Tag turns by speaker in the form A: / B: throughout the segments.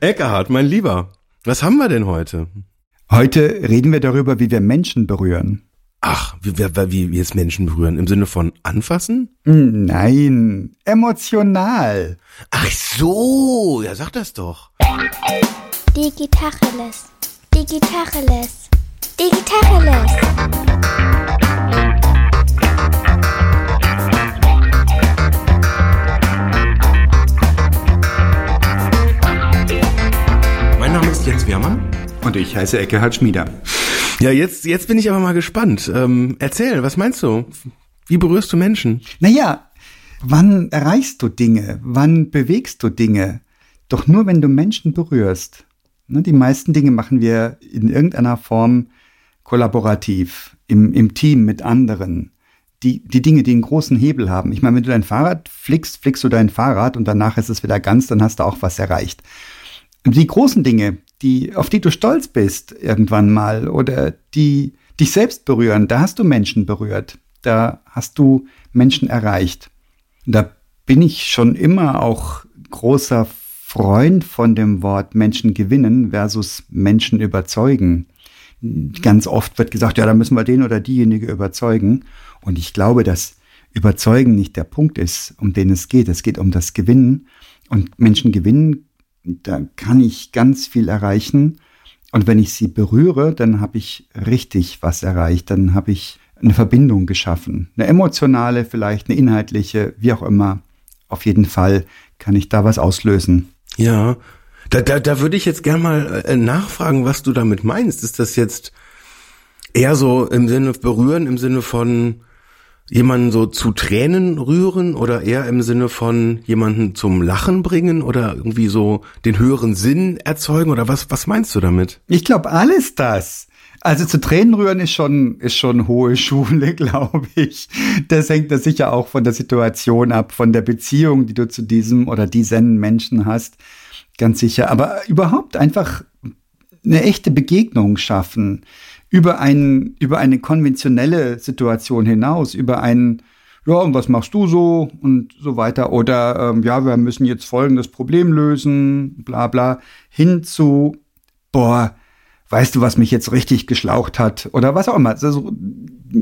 A: Eckhard, mein Lieber, was haben wir denn heute?
B: Heute reden wir darüber, wie wir Menschen berühren.
A: Ach, wie, wie, wie wir es Menschen berühren? Im Sinne von anfassen?
B: Nein, emotional.
A: Ach so, ja, sag das doch.
C: Digitacheles. Digitacheles. Digitacheles.
A: Jens Wehrmann.
B: Und ich heiße Eckehard Schmieder.
A: Ja, jetzt, jetzt bin ich aber mal gespannt. Ähm, erzähl, was meinst du? Wie berührst du Menschen?
B: Naja, wann erreichst du Dinge? Wann bewegst du Dinge? Doch nur, wenn du Menschen berührst. Ne, die meisten Dinge machen wir in irgendeiner Form kollaborativ, im, im Team mit anderen. Die, die Dinge, die einen großen Hebel haben. Ich meine, wenn du dein Fahrrad flickst, flickst du dein Fahrrad und danach ist es wieder ganz, dann hast du auch was erreicht. Die großen Dinge, die, auf die du stolz bist irgendwann mal oder die dich selbst berühren, da hast du Menschen berührt. Da hast du Menschen erreicht. Da bin ich schon immer auch großer Freund von dem Wort Menschen gewinnen versus Menschen überzeugen. Ganz oft wird gesagt, ja, da müssen wir den oder diejenige überzeugen. Und ich glaube, dass Überzeugen nicht der Punkt ist, um den es geht. Es geht um das Gewinnen. Und Menschen gewinnen, da kann ich ganz viel erreichen. Und wenn ich sie berühre, dann habe ich richtig was erreicht. Dann habe ich eine Verbindung geschaffen. Eine emotionale, vielleicht eine inhaltliche, wie auch immer. Auf jeden Fall kann ich da was auslösen.
A: Ja, da, da, da würde ich jetzt gern mal äh, nachfragen, was du damit meinst. Ist das jetzt eher so im Sinne berühren, im Sinne von jemanden so zu Tränen rühren oder eher im Sinne von jemanden zum Lachen bringen oder irgendwie so den höheren Sinn erzeugen oder was, was meinst du damit?
B: Ich glaube, alles das. Also zu Tränen rühren ist schon, ist schon hohe Schule, glaube ich. Das hängt da sicher auch von der Situation ab, von der Beziehung, die du zu diesem oder diesen Menschen hast. Ganz sicher. Aber überhaupt einfach eine echte Begegnung schaffen über, ein, über eine konventionelle Situation hinaus, über ein, ja, und was machst du so und so weiter. Oder ähm, ja, wir müssen jetzt folgendes Problem lösen, bla bla, hin zu, boah, weißt du, was mich jetzt richtig geschlaucht hat oder was auch immer. Also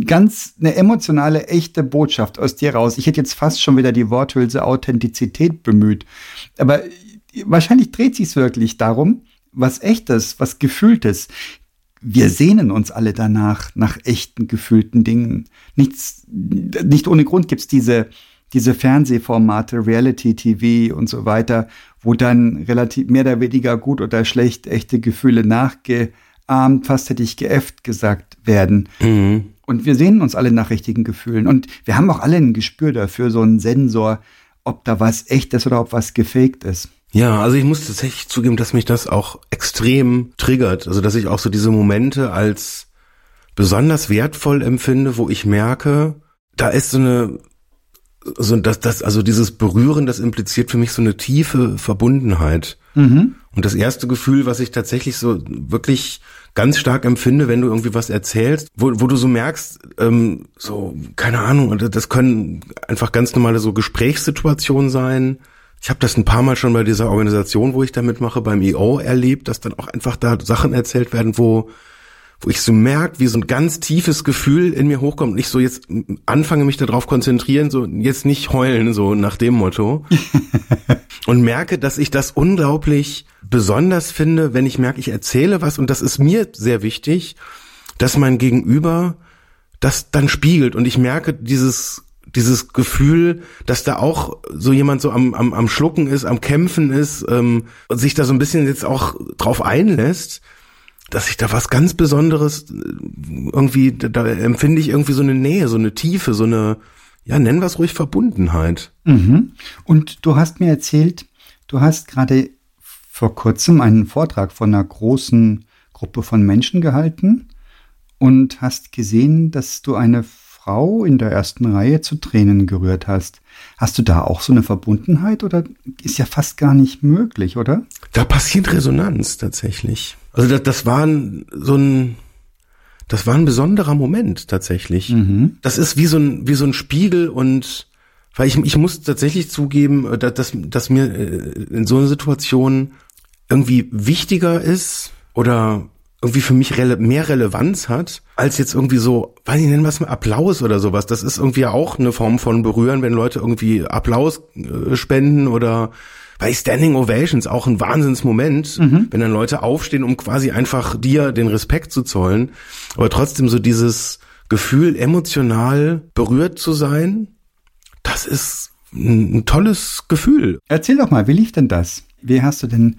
B: ganz eine emotionale, echte Botschaft aus dir raus. Ich hätte jetzt fast schon wieder die Worthülse Authentizität bemüht. Aber wahrscheinlich dreht sich wirklich darum, was echtes, was gefühltes. Wir sehnen uns alle danach, nach echten, gefühlten Dingen. Nichts, nicht ohne Grund gibt's diese, diese Fernsehformate, Reality TV und so weiter, wo dann relativ mehr oder weniger gut oder schlecht echte Gefühle nachgeahmt, fast hätte ich geäfft gesagt werden. Mhm. Und wir sehnen uns alle nach richtigen Gefühlen. Und wir haben auch alle ein Gespür dafür, so einen Sensor, ob da was echt ist oder ob was gefaked ist.
A: Ja, also ich muss tatsächlich zugeben, dass mich das auch extrem triggert. Also dass ich auch so diese Momente als besonders wertvoll empfinde, wo ich merke, da ist so eine, so das, das, also dieses Berühren, das impliziert für mich so eine tiefe Verbundenheit. Mhm. Und das erste Gefühl, was ich tatsächlich so wirklich ganz stark empfinde, wenn du irgendwie was erzählst, wo, wo du so merkst, ähm, so, keine Ahnung, das können einfach ganz normale so Gesprächssituationen sein, ich habe das ein paar Mal schon bei dieser Organisation, wo ich da mitmache, beim EO erlebt, dass dann auch einfach da Sachen erzählt werden, wo wo ich so merke, wie so ein ganz tiefes Gefühl in mir hochkommt. Und ich so jetzt anfange mich darauf konzentrieren, so jetzt nicht heulen, so nach dem Motto. und merke, dass ich das unglaublich besonders finde, wenn ich merke, ich erzähle was. Und das ist mir sehr wichtig, dass mein Gegenüber das dann spiegelt. Und ich merke dieses dieses Gefühl, dass da auch so jemand so am, am, am Schlucken ist, am Kämpfen ist ähm, und sich da so ein bisschen jetzt auch drauf einlässt, dass ich da was ganz Besonderes äh, irgendwie, da, empfinde ich irgendwie so eine Nähe, so eine Tiefe, so eine, ja, nennen wir es ruhig Verbundenheit.
B: Mhm. Und du hast mir erzählt, du hast gerade vor kurzem einen Vortrag von einer großen Gruppe von Menschen gehalten und hast gesehen, dass du eine Frau in der ersten Reihe zu Tränen gerührt hast. Hast du da auch so eine Verbundenheit oder ist ja fast gar nicht möglich, oder?
A: Da passiert Resonanz tatsächlich. Also das, das war ein, so ein, das war ein besonderer Moment tatsächlich. Mhm. Das ist wie so ein, wie so ein Spiegel und weil ich, ich muss tatsächlich zugeben, dass, dass mir äh, in so einer Situation irgendwie wichtiger ist oder irgendwie für mich rele mehr Relevanz hat, als jetzt irgendwie so, weiß ich, nennen wir es mal Applaus oder sowas. Das ist irgendwie auch eine Form von Berühren, wenn Leute irgendwie Applaus äh, spenden oder bei Standing Ovations auch ein Wahnsinnsmoment, mhm. wenn dann Leute aufstehen, um quasi einfach dir den Respekt zu zollen. Aber trotzdem so dieses Gefühl, emotional berührt zu sein, das ist ein, ein tolles Gefühl.
B: Erzähl doch mal, wie lief denn das? Wie hast du denn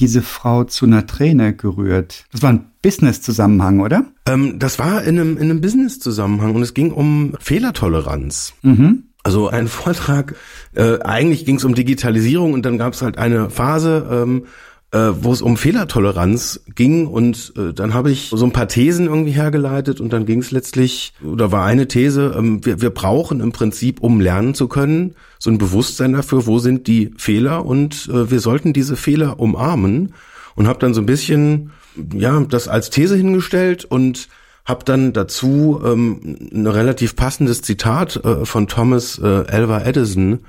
B: diese Frau zu einer Träne gerührt? Das war ein Business-Zusammenhang, oder?
A: Ähm, das war in einem, in einem Business-Zusammenhang und es ging um Fehlertoleranz. Mhm. Also ein Vortrag, äh, eigentlich ging es um Digitalisierung und dann gab es halt eine Phase, ähm, äh, wo es um Fehlertoleranz ging und äh, dann habe ich so ein paar Thesen irgendwie hergeleitet und dann ging es letztlich, oder war eine These, ähm, wir, wir brauchen im Prinzip, um lernen zu können, so ein Bewusstsein dafür, wo sind die Fehler und äh, wir sollten diese Fehler umarmen und habe dann so ein bisschen, ja, das als These hingestellt und habe dann dazu ähm, ein relativ passendes Zitat äh, von Thomas äh, Alva Edison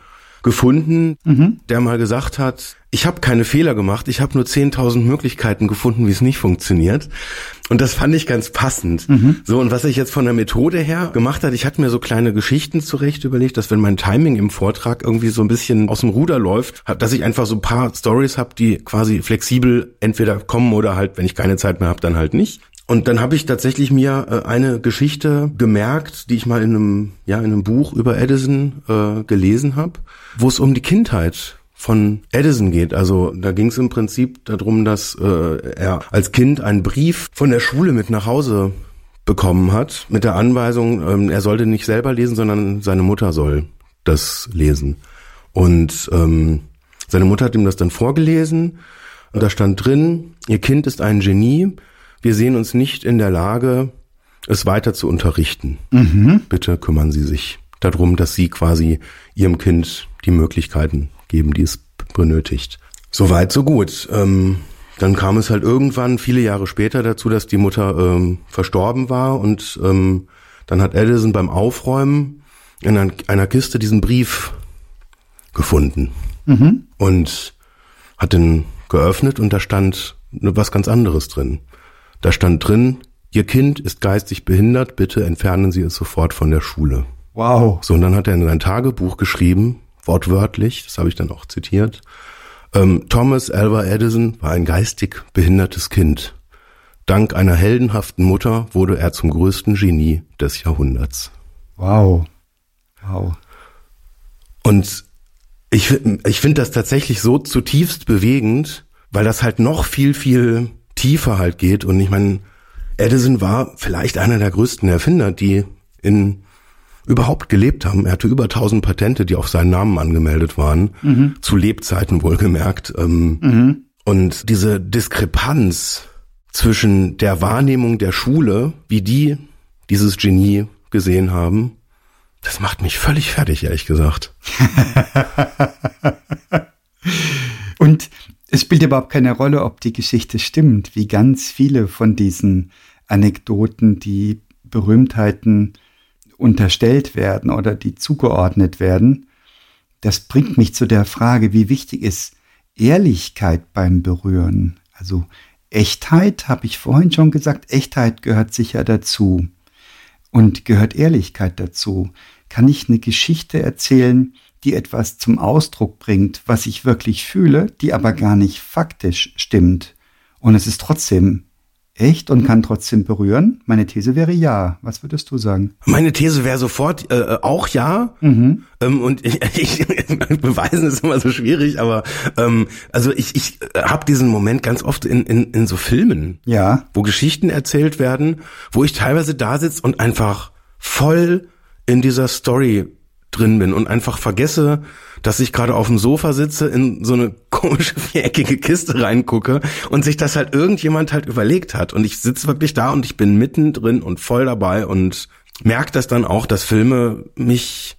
A: gefunden, mhm. der mal gesagt hat, ich habe keine Fehler gemacht, ich habe nur 10.000 Möglichkeiten gefunden, wie es nicht funktioniert. Und das fand ich ganz passend. Mhm. So, und was ich jetzt von der Methode her gemacht hat, ich hatte mir so kleine Geschichten zurecht überlegt, dass wenn mein Timing im Vortrag irgendwie so ein bisschen aus dem Ruder läuft, dass ich einfach so ein paar Stories habe, die quasi flexibel entweder kommen oder halt, wenn ich keine Zeit mehr habe, dann halt nicht. Und dann habe ich tatsächlich mir äh, eine Geschichte gemerkt, die ich mal in einem, ja, in einem Buch über Edison äh, gelesen habe, wo es um die Kindheit von Edison geht. Also da ging es im Prinzip darum, dass äh, er als Kind einen Brief von der Schule mit nach Hause bekommen hat, mit der Anweisung, ähm, er sollte nicht selber lesen, sondern seine Mutter soll das lesen. Und ähm, seine Mutter hat ihm das dann vorgelesen. Und da stand drin, ihr Kind ist ein Genie, wir sehen uns nicht in der Lage, es weiter zu unterrichten. Mhm. Bitte kümmern Sie sich darum, dass Sie quasi Ihrem Kind die Möglichkeiten geben, die es benötigt. Soweit, so gut. Ähm, dann kam es halt irgendwann, viele Jahre später, dazu, dass die Mutter ähm, verstorben war und ähm, dann hat Edison beim Aufräumen in einer Kiste diesen Brief gefunden mhm. und hat den geöffnet und da stand was ganz anderes drin. Da stand drin, Ihr Kind ist geistig behindert, bitte entfernen Sie es sofort von der Schule.
B: Wow.
A: So, und dann hat er in sein Tagebuch geschrieben, wortwörtlich, das habe ich dann auch zitiert, ähm, Thomas Alva Edison war ein geistig behindertes Kind. Dank einer heldenhaften Mutter wurde er zum größten Genie des Jahrhunderts.
B: Wow. Wow.
A: Und ich, ich finde das tatsächlich so zutiefst bewegend, weil das halt noch viel, viel tiefer halt geht. Und ich meine, Edison war vielleicht einer der größten Erfinder, die in überhaupt gelebt haben. Er hatte über 1000 Patente, die auf seinen Namen angemeldet waren, mhm. zu Lebzeiten wohlgemerkt. Ähm, mhm. Und diese Diskrepanz zwischen der Wahrnehmung der Schule, wie die dieses Genie gesehen haben, das macht mich völlig fertig, ehrlich gesagt.
B: Und es spielt überhaupt keine Rolle, ob die Geschichte stimmt, wie ganz viele von diesen Anekdoten, die Berühmtheiten unterstellt werden oder die zugeordnet werden. Das bringt mich zu der Frage, wie wichtig ist Ehrlichkeit beim Berühren? Also Echtheit, habe ich vorhin schon gesagt, Echtheit gehört sicher dazu. Und gehört Ehrlichkeit dazu? Kann ich eine Geschichte erzählen, die etwas zum Ausdruck bringt, was ich wirklich fühle, die aber gar nicht faktisch stimmt. Und es ist trotzdem echt und kann trotzdem berühren? Meine These wäre ja. Was würdest du sagen?
A: Meine These wäre sofort äh, auch ja. Mhm. Ähm, und ich, ich, beweisen ist immer so schwierig, aber ähm, also ich, ich habe diesen Moment ganz oft in, in, in so Filmen,
B: ja.
A: wo Geschichten erzählt werden, wo ich teilweise da sitze und einfach voll in dieser Story drin bin und einfach vergesse, dass ich gerade auf dem Sofa sitze, in so eine komische viereckige Kiste reingucke und sich das halt irgendjemand halt überlegt hat. Und ich sitze wirklich da und ich bin mittendrin und voll dabei und merke das dann auch, dass Filme mich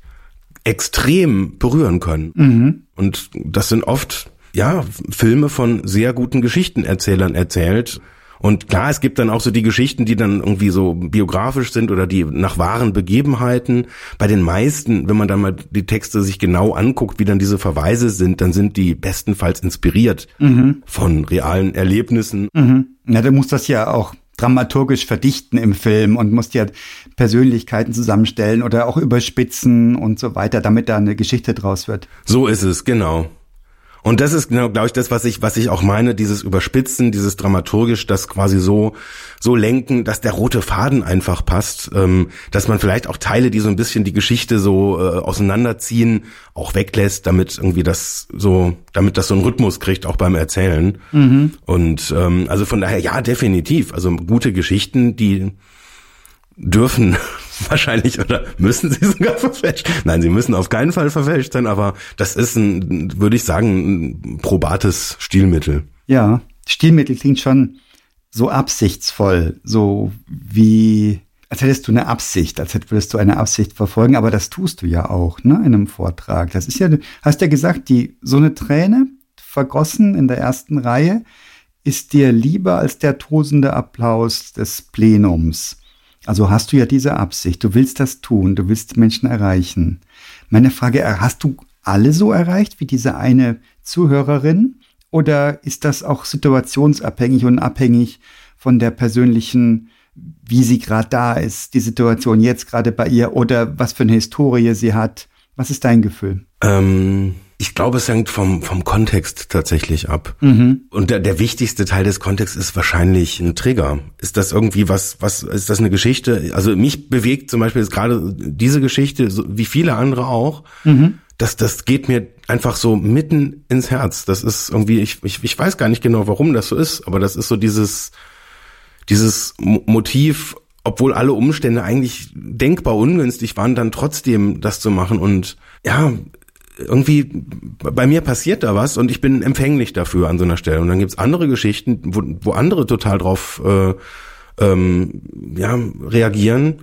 A: extrem berühren können. Mhm. Und das sind oft, ja, Filme von sehr guten Geschichtenerzählern erzählt. Und klar, es gibt dann auch so die Geschichten, die dann irgendwie so biografisch sind oder die nach wahren Begebenheiten. Bei den meisten, wenn man dann mal die Texte sich genau anguckt, wie dann diese Verweise sind, dann sind die bestenfalls inspiriert mhm. von realen Erlebnissen.
B: Mhm. Ja, du musst das ja auch dramaturgisch verdichten im Film und musst ja Persönlichkeiten zusammenstellen oder auch überspitzen und so weiter, damit da eine Geschichte draus wird.
A: So ist es, genau. Und das ist genau, glaube ich, das, was ich, was ich auch meine, dieses Überspitzen, dieses dramaturgisch, das quasi so, so lenken, dass der rote Faden einfach passt, ähm, dass man vielleicht auch Teile, die so ein bisschen die Geschichte so äh, auseinanderziehen, auch weglässt, damit irgendwie das so, damit das so einen Rhythmus kriegt, auch beim Erzählen. Mhm. Und ähm, also von daher, ja, definitiv. Also gute Geschichten, die dürfen wahrscheinlich oder müssen sie sogar verfälscht. Nein, sie müssen auf keinen Fall verfälscht sein, aber das ist ein, würde ich sagen, ein probates Stilmittel.
B: Ja, Stilmittel klingt schon so absichtsvoll, so wie als hättest du eine Absicht, als würdest du eine Absicht verfolgen, aber das tust du ja auch, ne, in einem Vortrag. Das ist ja, hast ja gesagt, die, so eine Träne vergossen in der ersten Reihe ist dir lieber als der tosende Applaus des Plenums. Also hast du ja diese Absicht, du willst das tun, du willst Menschen erreichen. Meine Frage, äh, hast du alle so erreicht wie diese eine Zuhörerin? Oder ist das auch situationsabhängig und abhängig von der persönlichen, wie sie gerade da ist, die Situation jetzt gerade bei ihr oder was für eine Historie sie hat? Was ist dein Gefühl?
A: Ähm ich glaube, es hängt vom, vom Kontext tatsächlich ab. Mhm. Und der, der wichtigste Teil des Kontexts ist wahrscheinlich ein Trigger. Ist das irgendwie was, was, ist das eine Geschichte? Also mich bewegt zum Beispiel jetzt gerade diese Geschichte, so wie viele andere auch. Mhm. Das, das geht mir einfach so mitten ins Herz. Das ist irgendwie, ich, ich, ich weiß gar nicht genau, warum das so ist, aber das ist so dieses, dieses Motiv, obwohl alle Umstände eigentlich denkbar ungünstig waren, dann trotzdem das zu machen und ja, irgendwie bei mir passiert da was und ich bin empfänglich dafür an so einer Stelle. Und dann gibt's andere Geschichten, wo, wo andere total drauf äh, ähm, ja, reagieren,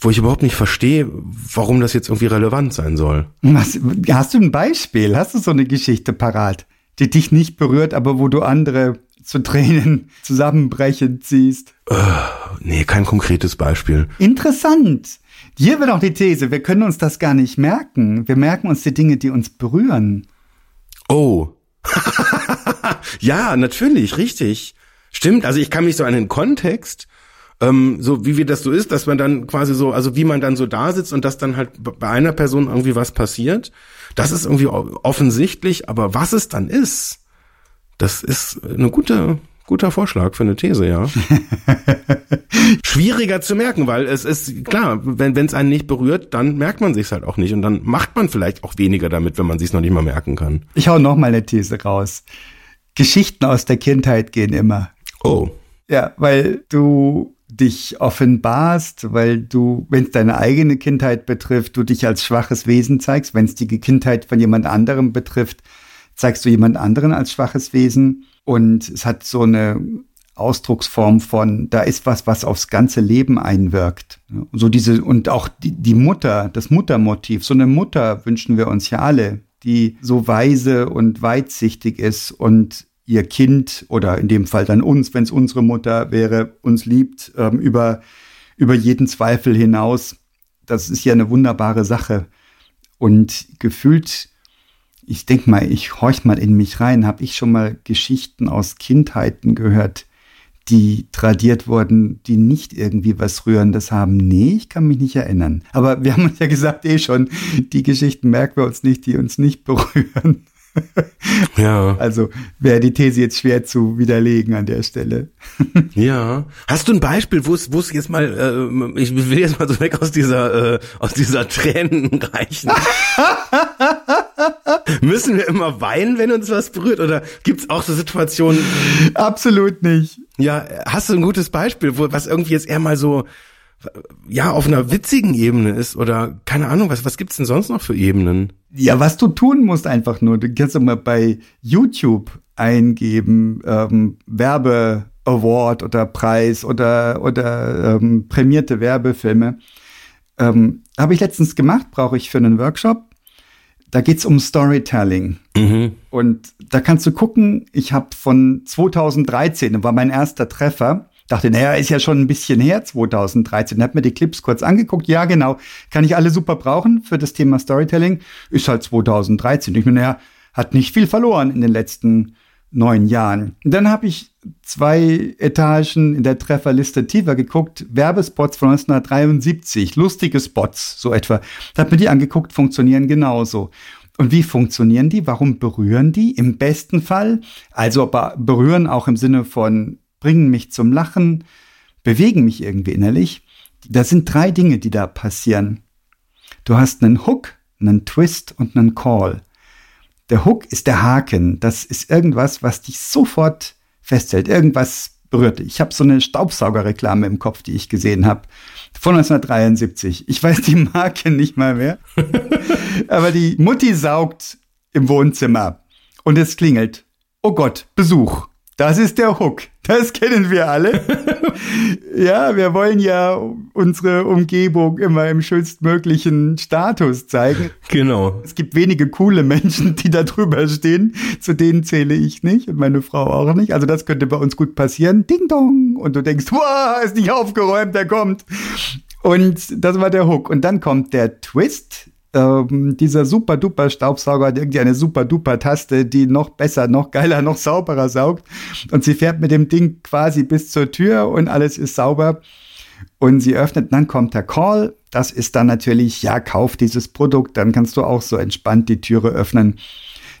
A: wo ich überhaupt nicht verstehe, warum das jetzt irgendwie relevant sein soll.
B: Was, hast du ein Beispiel? Hast du so eine Geschichte parat, die dich nicht berührt, aber wo du andere zu Tränen zusammenbrechend siehst?
A: Äh, nee, kein konkretes Beispiel.
B: Interessant. Hier wird auch die These, wir können uns das gar nicht merken. Wir merken uns die Dinge, die uns berühren.
A: Oh. ja, natürlich, richtig. Stimmt, also ich kann mich so an den Kontext, ähm, so wie wie das so ist, dass man dann quasi so, also wie man dann so da sitzt und dass dann halt bei einer Person irgendwie was passiert, das ist irgendwie offensichtlich, aber was es dann ist, das ist eine gute, Guter Vorschlag für eine These, ja. Schwieriger zu merken, weil es ist klar, wenn es einen nicht berührt, dann merkt man sich's halt auch nicht und dann macht man vielleicht auch weniger damit, wenn man sich's noch nicht mal merken kann.
B: Ich hau noch mal eine These raus. Geschichten aus der Kindheit gehen immer.
A: Oh.
B: Ja, weil du dich offenbarst, weil du, wenn es deine eigene Kindheit betrifft, du dich als schwaches Wesen zeigst. Wenn es die Kindheit von jemand anderem betrifft, zeigst du jemand anderen als schwaches Wesen. Und es hat so eine Ausdrucksform von, da ist was, was aufs ganze Leben einwirkt. So diese, und auch die, die Mutter, das Muttermotiv. So eine Mutter wünschen wir uns ja alle, die so weise und weitsichtig ist und ihr Kind oder in dem Fall dann uns, wenn es unsere Mutter wäre, uns liebt, ähm, über, über jeden Zweifel hinaus. Das ist ja eine wunderbare Sache. Und gefühlt ich denke mal, ich horch mal in mich rein, habe ich schon mal Geschichten aus Kindheiten gehört, die tradiert wurden, die nicht irgendwie was Rührendes haben. Nee, ich kann mich nicht erinnern. Aber wir haben uns ja gesagt, eh schon, die Geschichten merken wir uns nicht, die uns nicht berühren.
A: Ja.
B: Also wäre die These jetzt schwer zu widerlegen an der Stelle.
A: Ja. Hast du ein Beispiel, wo es wo es jetzt mal, äh, ich will jetzt mal so weg aus dieser äh, aus dieser Tränenreichen. Müssen wir immer weinen, wenn uns was berührt? Oder gibt's auch so Situationen?
B: Absolut nicht.
A: Ja, hast du ein gutes Beispiel, wo was irgendwie jetzt eher mal so ja auf einer witzigen Ebene ist oder keine Ahnung, was was gibt's denn sonst noch für Ebenen?
B: Ja, was du tun musst einfach nur, du kannst mal bei YouTube eingeben, ähm, Werbe Award oder Preis oder oder ähm, prämierte Werbefilme. Ähm, Habe ich letztens gemacht, brauche ich für einen Workshop. Da geht's um Storytelling.
A: Mhm.
B: Und da kannst du gucken, ich habe von 2013, war mein erster Treffer, dachte, naja, ist ja schon ein bisschen her, 2013. Hab mir die Clips kurz angeguckt. Ja, genau, kann ich alle super brauchen für das Thema Storytelling. Ist halt 2013. Ich meine, naja, hat nicht viel verloren in den letzten neun Jahren. Und dann habe ich zwei Etagen in der Trefferliste tiefer geguckt, Werbespots von 1973, lustige Spots, so etwa. Da habe mir die angeguckt, funktionieren genauso. Und wie funktionieren die? Warum berühren die? Im besten Fall, also berühren auch im Sinne von bringen mich zum Lachen, bewegen mich irgendwie innerlich. Da sind drei Dinge, die da passieren. Du hast einen Hook, einen Twist und einen Call. Der Hook ist der Haken. Das ist irgendwas, was dich sofort festhält. Irgendwas berührt dich. Ich habe so eine Staubsaugerreklame im Kopf, die ich gesehen habe. Von 1973. Ich weiß die Marke nicht mal mehr. Aber die Mutti saugt im Wohnzimmer. Und es klingelt. Oh Gott, Besuch. Das ist der Hook. Das kennen wir alle. ja, wir wollen ja unsere Umgebung immer im schönstmöglichen Status zeigen.
A: Genau.
B: Es gibt wenige coole Menschen, die da drüber stehen. Zu denen zähle ich nicht und meine Frau auch nicht. Also das könnte bei uns gut passieren. Ding dong. Und du denkst, wow, ist nicht aufgeräumt, der kommt. Und das war der Hook. Und dann kommt der Twist ähm, dieser super duper Staubsauger hat irgendwie eine super duper Taste, die noch besser, noch geiler, noch sauberer saugt. Und sie fährt mit dem Ding quasi bis zur Tür und alles ist sauber. Und sie öffnet, dann kommt der Call. Das ist dann natürlich, ja, kauf dieses Produkt, dann kannst du auch so entspannt die Türe öffnen.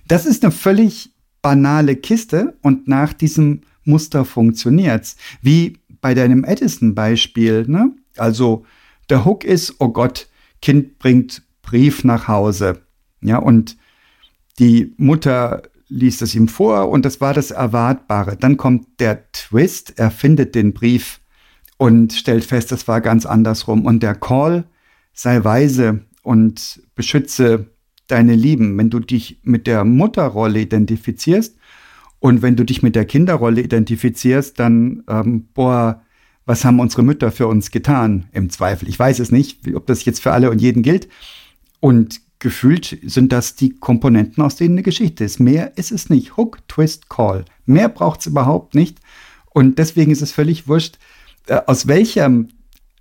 B: Das ist eine völlig banale Kiste und nach diesem Muster funktioniert's. Wie bei deinem Edison-Beispiel, ne? Also, der Hook ist, oh Gott, Kind bringt Brief nach Hause. Ja, und die Mutter liest es ihm vor und das war das Erwartbare. Dann kommt der Twist, er findet den Brief und stellt fest, das war ganz andersrum. Und der Call, sei weise und beschütze deine Lieben. Wenn du dich mit der Mutterrolle identifizierst und wenn du dich mit der Kinderrolle identifizierst, dann, ähm, boah, was haben unsere Mütter für uns getan? Im Zweifel. Ich weiß es nicht, ob das jetzt für alle und jeden gilt. Und gefühlt sind das die Komponenten, aus denen eine Geschichte ist. Mehr ist es nicht. Hook, Twist, Call. Mehr braucht es überhaupt nicht. Und deswegen ist es völlig wurscht, äh, aus welchem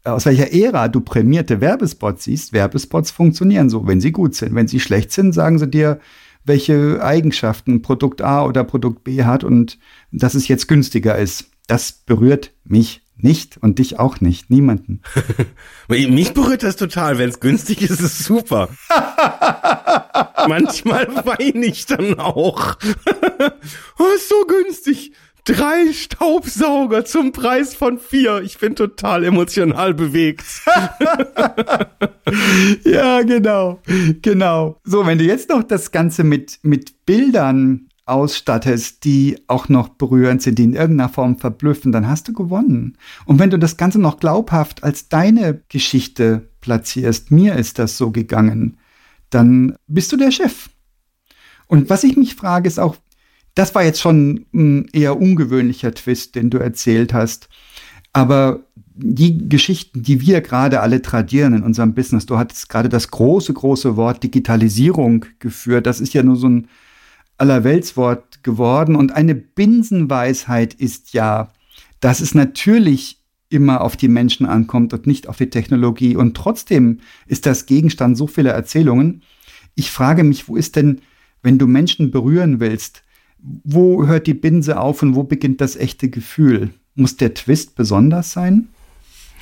B: aus welcher Ära du prämierte Werbespots siehst. Werbespots funktionieren so, wenn sie gut sind. Wenn sie schlecht sind, sagen sie dir, welche Eigenschaften Produkt A oder Produkt B hat und dass es jetzt günstiger ist. Das berührt mich nicht und dich auch nicht. Niemanden.
A: Mich berührt das total. Wenn es günstig ist, ist es super. Manchmal weine ich dann auch. oh, ist so günstig. Drei Staubsauger zum Preis von vier. Ich bin total emotional bewegt.
B: ja, genau. Genau. So, wenn du jetzt noch das Ganze mit, mit Bildern ausstattest, die auch noch berührend sind, die in irgendeiner Form verblüffen, dann hast du gewonnen. Und wenn du das Ganze noch glaubhaft als deine Geschichte platzierst, mir ist das so gegangen, dann bist du der Chef. Und was ich mich frage, ist auch, das war jetzt schon ein eher ungewöhnlicher Twist, den du erzählt hast. Aber die Geschichten, die wir gerade alle tradieren in unserem Business, du hattest gerade das große, große Wort Digitalisierung geführt. Das ist ja nur so ein Allerweltswort geworden. Und eine Binsenweisheit ist ja, dass es natürlich immer auf die Menschen ankommt und nicht auf die Technologie. Und trotzdem ist das Gegenstand so vieler Erzählungen. Ich frage mich, wo ist denn, wenn du Menschen berühren willst, wo hört die Binse auf und wo beginnt das echte Gefühl? Muss der Twist besonders sein?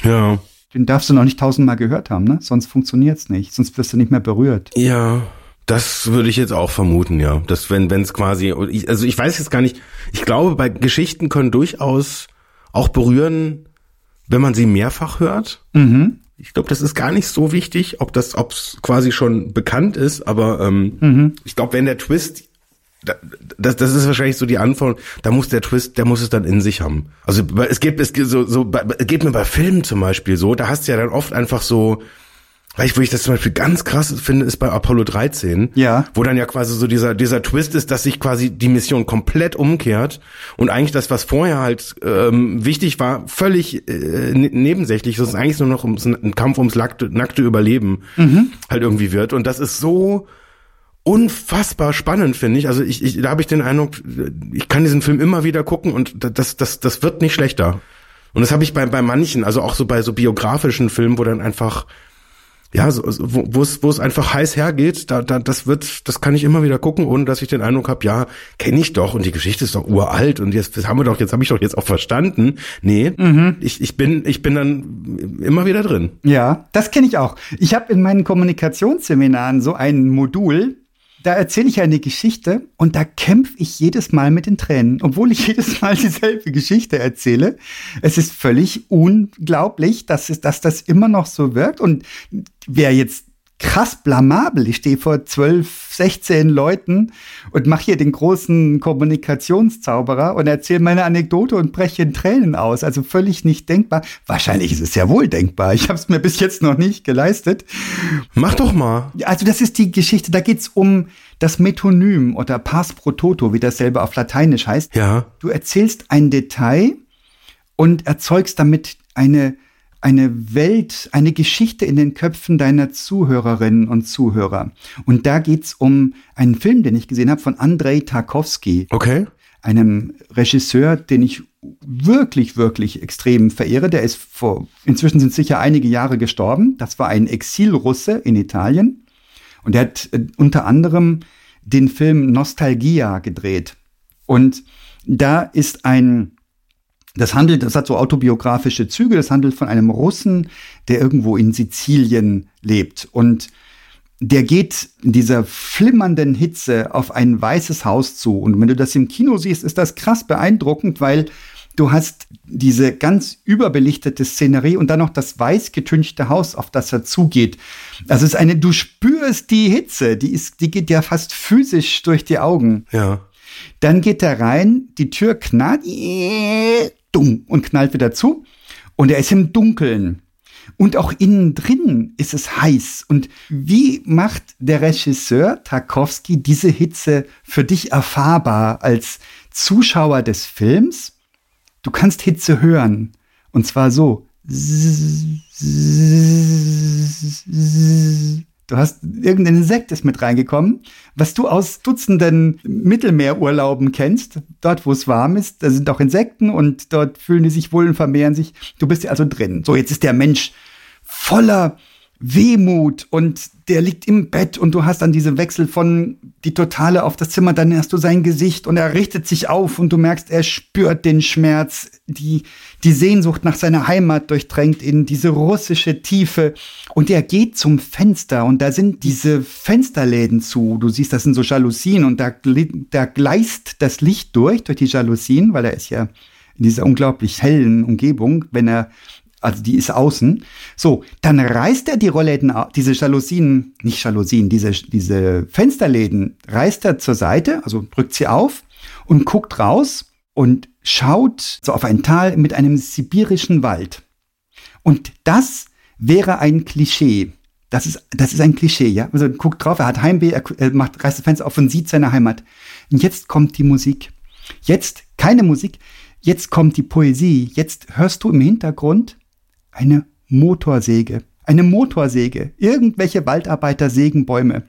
A: Ja.
B: Den darfst du noch nicht tausendmal gehört haben, ne? Sonst funktioniert's nicht. Sonst wirst du nicht mehr berührt.
A: Ja. Das würde ich jetzt auch vermuten, ja. Dass wenn wenn es quasi, also ich weiß jetzt gar nicht. Ich glaube, bei Geschichten können durchaus auch berühren, wenn man sie mehrfach hört.
B: Mhm.
A: Ich glaube, das ist gar nicht so wichtig, ob das, ob's quasi schon bekannt ist. Aber ähm,
B: Mhm.
A: ich glaube, wenn der Twist, da- das, das ist wahrscheinlich so die Anforderung. Da muss der Twist, der muss es dann in sich haben. Also es gibt es gibt so so, es geht mir bei Filmen zum Beispiel so. Da hast du ja dann oft einfach so weil ich, wo ich das zum Beispiel ganz krass finde, ist bei Apollo 13.
B: Ja.
A: Wo dann ja quasi so dieser, dieser Twist ist, dass sich quasi die Mission komplett umkehrt und eigentlich das, was vorher halt ähm, wichtig war, völlig äh, ne- nebensächlich, dass es eigentlich nur noch ums, ein Kampf ums nackte, nackte Überleben halt irgendwie wird. Und das ist so unfassbar spannend, finde ich. Also ich, ich da habe ich den Eindruck, ich kann diesen Film immer wieder gucken und das, das, das wird nicht schlechter. Und das habe ich bei, bei manchen, also auch so bei so biografischen Filmen, wo dann einfach ja, so, wo, wo es wo es einfach heiß hergeht, da, da das wird, das kann ich immer wieder gucken, ohne dass ich den Eindruck habe, ja, kenne ich doch und die Geschichte ist doch uralt und jetzt das haben wir doch, jetzt habe ich doch jetzt auch verstanden. Nee, mhm. ich, ich bin ich bin dann immer wieder drin.
B: Ja, das kenne ich auch. Ich habe in meinen Kommunikationsseminaren so ein Modul, da erzähle ich eine Geschichte und da kämpfe ich jedes Mal mit den Tränen, obwohl ich jedes Mal dieselbe Geschichte erzähle. Es ist völlig unglaublich, dass, es, dass das immer noch so wirkt. Und wer jetzt krass blamabel. Ich stehe vor zwölf, 16 Leuten und mache hier den großen Kommunikationszauberer und erzähle meine Anekdote und breche in Tränen aus. Also völlig nicht denkbar. Wahrscheinlich ist es ja wohl denkbar. Ich habe es mir bis jetzt noch nicht geleistet.
A: Mach doch mal.
B: Also das ist die Geschichte. Da geht's um das Metonym oder Pars pro toto, wie das selber auf Lateinisch heißt.
A: Ja.
B: Du erzählst ein Detail und erzeugst damit eine eine Welt, eine Geschichte in den Köpfen deiner Zuhörerinnen und Zuhörer. Und da geht's um einen Film, den ich gesehen habe von Andrei Tarkovsky.
A: Okay.
B: Einem Regisseur, den ich wirklich, wirklich extrem verehre. Der ist vor, inzwischen sind sicher einige Jahre gestorben. Das war ein Exilrusse in Italien. Und er hat äh, unter anderem den Film Nostalgia gedreht. Und da ist ein das handelt, das hat so autobiografische Züge. Das handelt von einem Russen, der irgendwo in Sizilien lebt und der geht in dieser flimmernden Hitze auf ein weißes Haus zu. Und wenn du das im Kino siehst, ist das krass beeindruckend, weil du hast diese ganz überbelichtete Szenerie und dann noch das weiß getünchte Haus, auf das er zugeht. Das ist eine, du spürst die Hitze, die ist, die geht ja fast physisch durch die Augen.
A: Ja.
B: Dann geht er rein, die Tür knallt, dumm und knallt wieder zu. Und er ist im Dunkeln. Und auch innen drin ist es heiß. Und wie macht der Regisseur Tarkovsky diese Hitze für dich erfahrbar als Zuschauer des Films? Du kannst Hitze hören. Und zwar so. Du hast irgendein Insekt ist mit reingekommen, was du aus Dutzenden Mittelmeerurlauben kennst. Dort, wo es warm ist, da sind auch Insekten und dort fühlen die sich wohl und vermehren sich. Du bist ja also drin. So, jetzt ist der Mensch voller Wehmut und der liegt im Bett und du hast dann diese Wechsel von die Totale auf das Zimmer, dann hast du sein Gesicht und er richtet sich auf und du merkst, er spürt den Schmerz, die, die Sehnsucht nach seiner Heimat durchdrängt in diese russische Tiefe. Und er geht zum Fenster und da sind diese Fensterläden zu. Du siehst, das sind so Jalousien und da, da gleist das Licht durch, durch die Jalousien, weil er ist ja in dieser unglaublich hellen Umgebung, wenn er also die ist außen. So, dann reißt er die Rollläden, diese Jalousien, nicht Jalousien, diese, diese Fensterläden reißt er zur Seite, also drückt sie auf und guckt raus und schaut so auf ein Tal mit einem sibirischen Wald. Und das wäre ein Klischee. Das ist, das ist ein Klischee, ja. Also guckt drauf, er hat Heimweh, er, macht, reißt das Fenster auf und sieht seine Heimat. Und jetzt kommt die Musik. Jetzt keine Musik. Jetzt kommt die Poesie. Jetzt hörst du im Hintergrund eine Motorsäge. Eine Motorsäge. Irgendwelche Waldarbeiter sägen Bäume.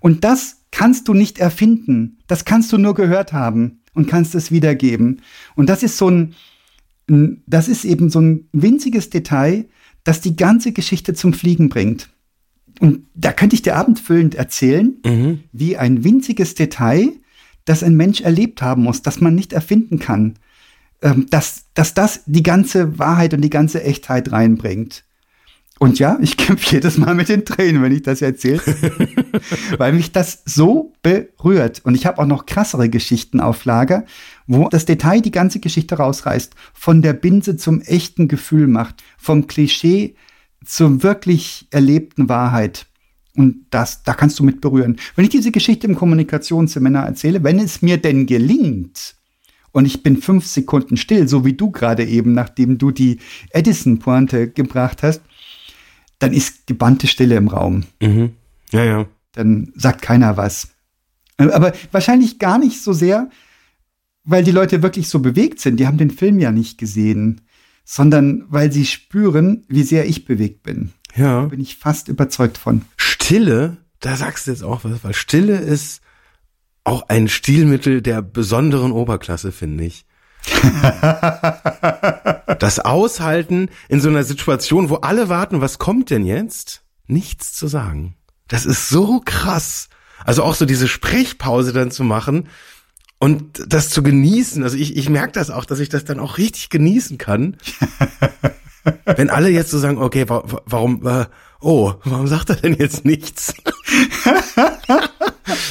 B: Und das kannst du nicht erfinden. Das kannst du nur gehört haben und kannst es wiedergeben. Und das ist so ein, das ist eben so ein winziges Detail, das die ganze Geschichte zum Fliegen bringt. Und da könnte ich dir abendfüllend erzählen, mhm. wie ein winziges Detail, das ein Mensch erlebt haben muss, das man nicht erfinden kann, ähm, dass, dass das die ganze Wahrheit und die ganze Echtheit reinbringt. Und ja, ich kämpfe jedes Mal mit den Tränen, wenn ich das erzähle, weil mich das so berührt. Und ich habe auch noch krassere Geschichten auf Lager, wo das Detail die ganze Geschichte rausreißt, von der Binse zum echten Gefühl macht, vom Klischee zur wirklich erlebten Wahrheit. Und das, da kannst du mit berühren. Wenn ich diese Geschichte im Kommunikationsseminar erzähle, wenn es mir denn gelingt, und ich bin fünf Sekunden still, so wie du gerade eben, nachdem du die Edison-Pointe gebracht hast, dann ist gebannte Stille im Raum.
A: Mhm. Ja, ja.
B: Dann sagt keiner was. Aber wahrscheinlich gar nicht so sehr, weil die Leute wirklich so bewegt sind. Die haben den Film ja nicht gesehen, sondern weil sie spüren, wie sehr ich bewegt bin.
A: Ja.
B: Da bin ich fast überzeugt von.
A: Stille da sagst du jetzt auch was, weil Stille ist auch ein Stilmittel der besonderen Oberklasse, finde ich. das Aushalten in so einer Situation, wo alle warten, was kommt denn jetzt? Nichts zu sagen. Das ist so krass. Also auch so diese Sprechpause dann zu machen und das zu genießen. Also ich, ich merke das auch, dass ich das dann auch richtig genießen kann. Wenn alle jetzt so sagen, okay, wa warum, äh, oh, warum sagt er denn jetzt nichts?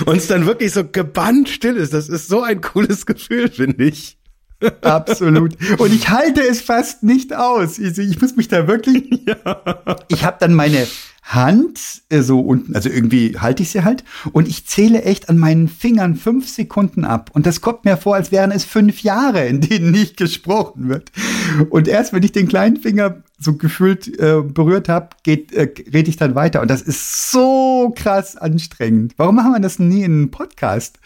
A: Und es dann wirklich so gebannt still ist. Das ist so ein cooles Gefühl, finde ich.
B: Absolut. Und ich halte es fast nicht aus. Ich, ich muss mich da wirklich. Ja. Ich habe dann meine Hand äh, so unten, also irgendwie halte ich sie halt und ich zähle echt an meinen Fingern fünf Sekunden ab. Und das kommt mir vor, als wären es fünf Jahre, in denen nicht gesprochen wird. Und erst wenn ich den kleinen Finger so gefühlt äh, berührt habe, geht äh, rede ich dann weiter. Und das ist so krass anstrengend. Warum machen wir das nie in einem Podcast?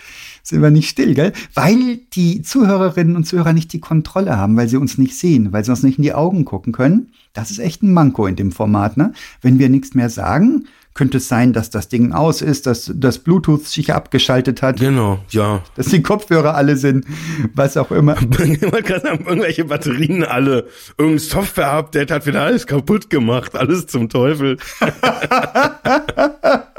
B: Sind wir nicht still, gell? Weil die Zuhörerinnen und Zuhörer nicht die Kontrolle haben, weil sie uns nicht sehen, weil sie uns nicht in die Augen gucken können. Das ist echt ein Manko in dem Format, ne? Wenn wir nichts mehr sagen, könnte es sein, dass das Ding aus ist, dass das Bluetooth sich abgeschaltet hat.
A: Genau, ja.
B: Dass die Kopfhörer alle sind, was auch immer.
A: irgendwelche Batterien alle. Irgendein Software-Update hat wieder alles kaputt gemacht. Alles zum Teufel.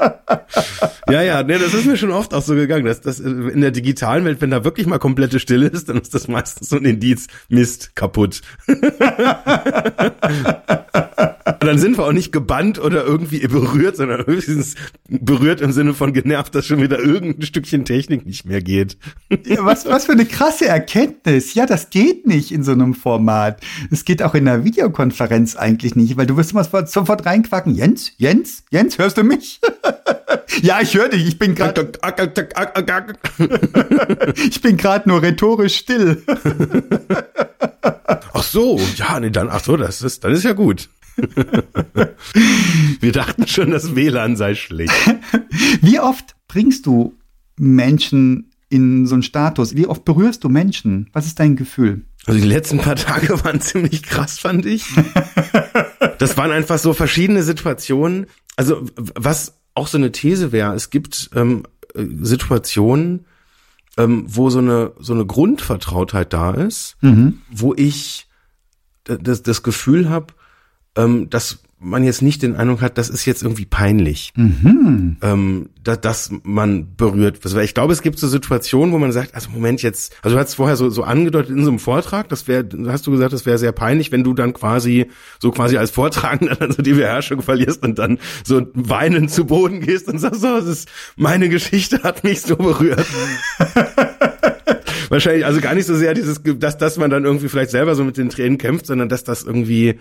A: ja, ja, nee, das ist mir schon oft auch so gegangen. Dass, dass in der digitalen Welt, wenn da wirklich mal komplette Stille ist, dann ist das meistens so ein Indiz, Mist, kaputt. dann sind wir auch nicht gebannt oder irgendwie berührt, sondern höchstens berührt im Sinne von genervt, dass schon wieder irgendein Stückchen Technik nicht mehr geht.
B: Ja, was, was für eine krasse Erkenntnis. Ja, das geht nicht in so einem Format. Es geht auch in einer Videokonferenz eigentlich nicht, weil du wirst immer sofort reinquacken. Jens, Jens, Jens, hörst du mich? ja, ich höre dich. Ich bin gerade. ich bin gerade nur rhetorisch still.
A: ach so, ja, nee, dann, ach so, das ist, dann ist ja gut. Wir dachten schon, das WLAN sei schlecht.
B: Wie oft bringst du Menschen in so einen Status? Wie oft berührst du Menschen? Was ist dein Gefühl?
A: Also die letzten paar Tage waren ziemlich krass, fand ich. Das waren einfach so verschiedene Situationen. Also was auch so eine These wäre, es gibt ähm, Situationen, ähm, wo so eine so eine Grundvertrautheit da ist, mhm. wo ich das, das Gefühl habe, ähm, dass man jetzt nicht den Eindruck hat, das ist jetzt irgendwie peinlich, mhm. ähm, dass, dass man berührt wird. Weil ich glaube, es gibt so Situationen, wo man sagt, also Moment jetzt, also du hast vorher so, so angedeutet in so einem Vortrag, das wäre, hast du gesagt, das wäre sehr peinlich, wenn du dann quasi, so quasi als Vortragender dann so die Beherrschung verlierst und dann so weinend zu Boden gehst und sagst, so, das ist, meine Geschichte hat mich so berührt. Wahrscheinlich, also gar nicht so sehr dieses, dass, dass man dann irgendwie vielleicht selber so mit den Tränen kämpft, sondern dass das irgendwie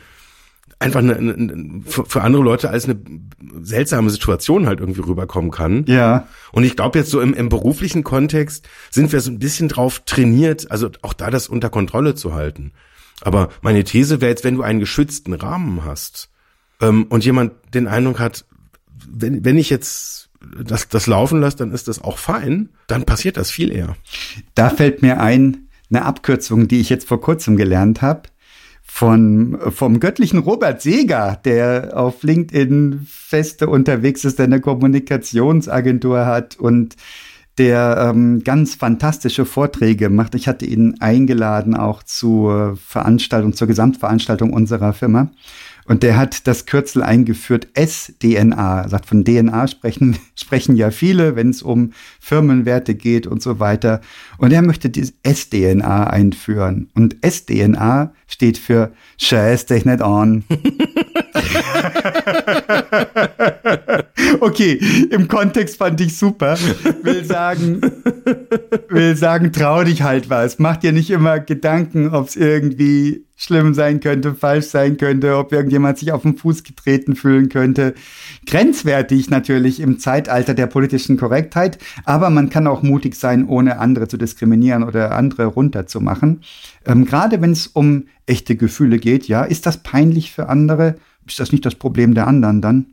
A: einfach eine, eine, für andere Leute als eine seltsame Situation halt irgendwie rüberkommen kann.
B: Ja.
A: Und ich glaube jetzt so im, im beruflichen Kontext sind wir so ein bisschen drauf trainiert, also auch da das unter Kontrolle zu halten. Aber meine These wäre jetzt, wenn du einen geschützten Rahmen hast ähm, und jemand den Eindruck hat, wenn, wenn ich jetzt das, das laufen lasse, dann ist das auch fein, dann passiert das viel eher.
B: Da fällt mir ein, eine Abkürzung, die ich jetzt vor kurzem gelernt habe von, vom göttlichen Robert Seger, der auf LinkedIn feste unterwegs ist, der eine Kommunikationsagentur hat und der ähm, ganz fantastische Vorträge macht. Ich hatte ihn eingeladen auch zur Veranstaltung, zur Gesamtveranstaltung unserer Firma. Und der hat das Kürzel eingeführt, SDNA. Sagt, von DNA sprechen, sprechen ja viele, wenn es um Firmenwerte geht und so weiter. Und er möchte die SDNA einführen. Und SDNA steht für Scheiß dich nicht an. okay, im Kontext fand ich super. Will sagen, will sagen, trau dich halt was. Mach dir nicht immer Gedanken, ob es irgendwie schlimm sein könnte, falsch sein könnte, ob irgendjemand sich auf den Fuß getreten fühlen könnte. Grenzwertig natürlich im Zeitalter der politischen Korrektheit, aber man kann auch mutig sein, ohne andere zu diskriminieren oder andere runterzumachen. Ähm, Gerade wenn es um echte Gefühle geht, ja, ist das peinlich für andere? Ist das nicht das Problem der anderen dann?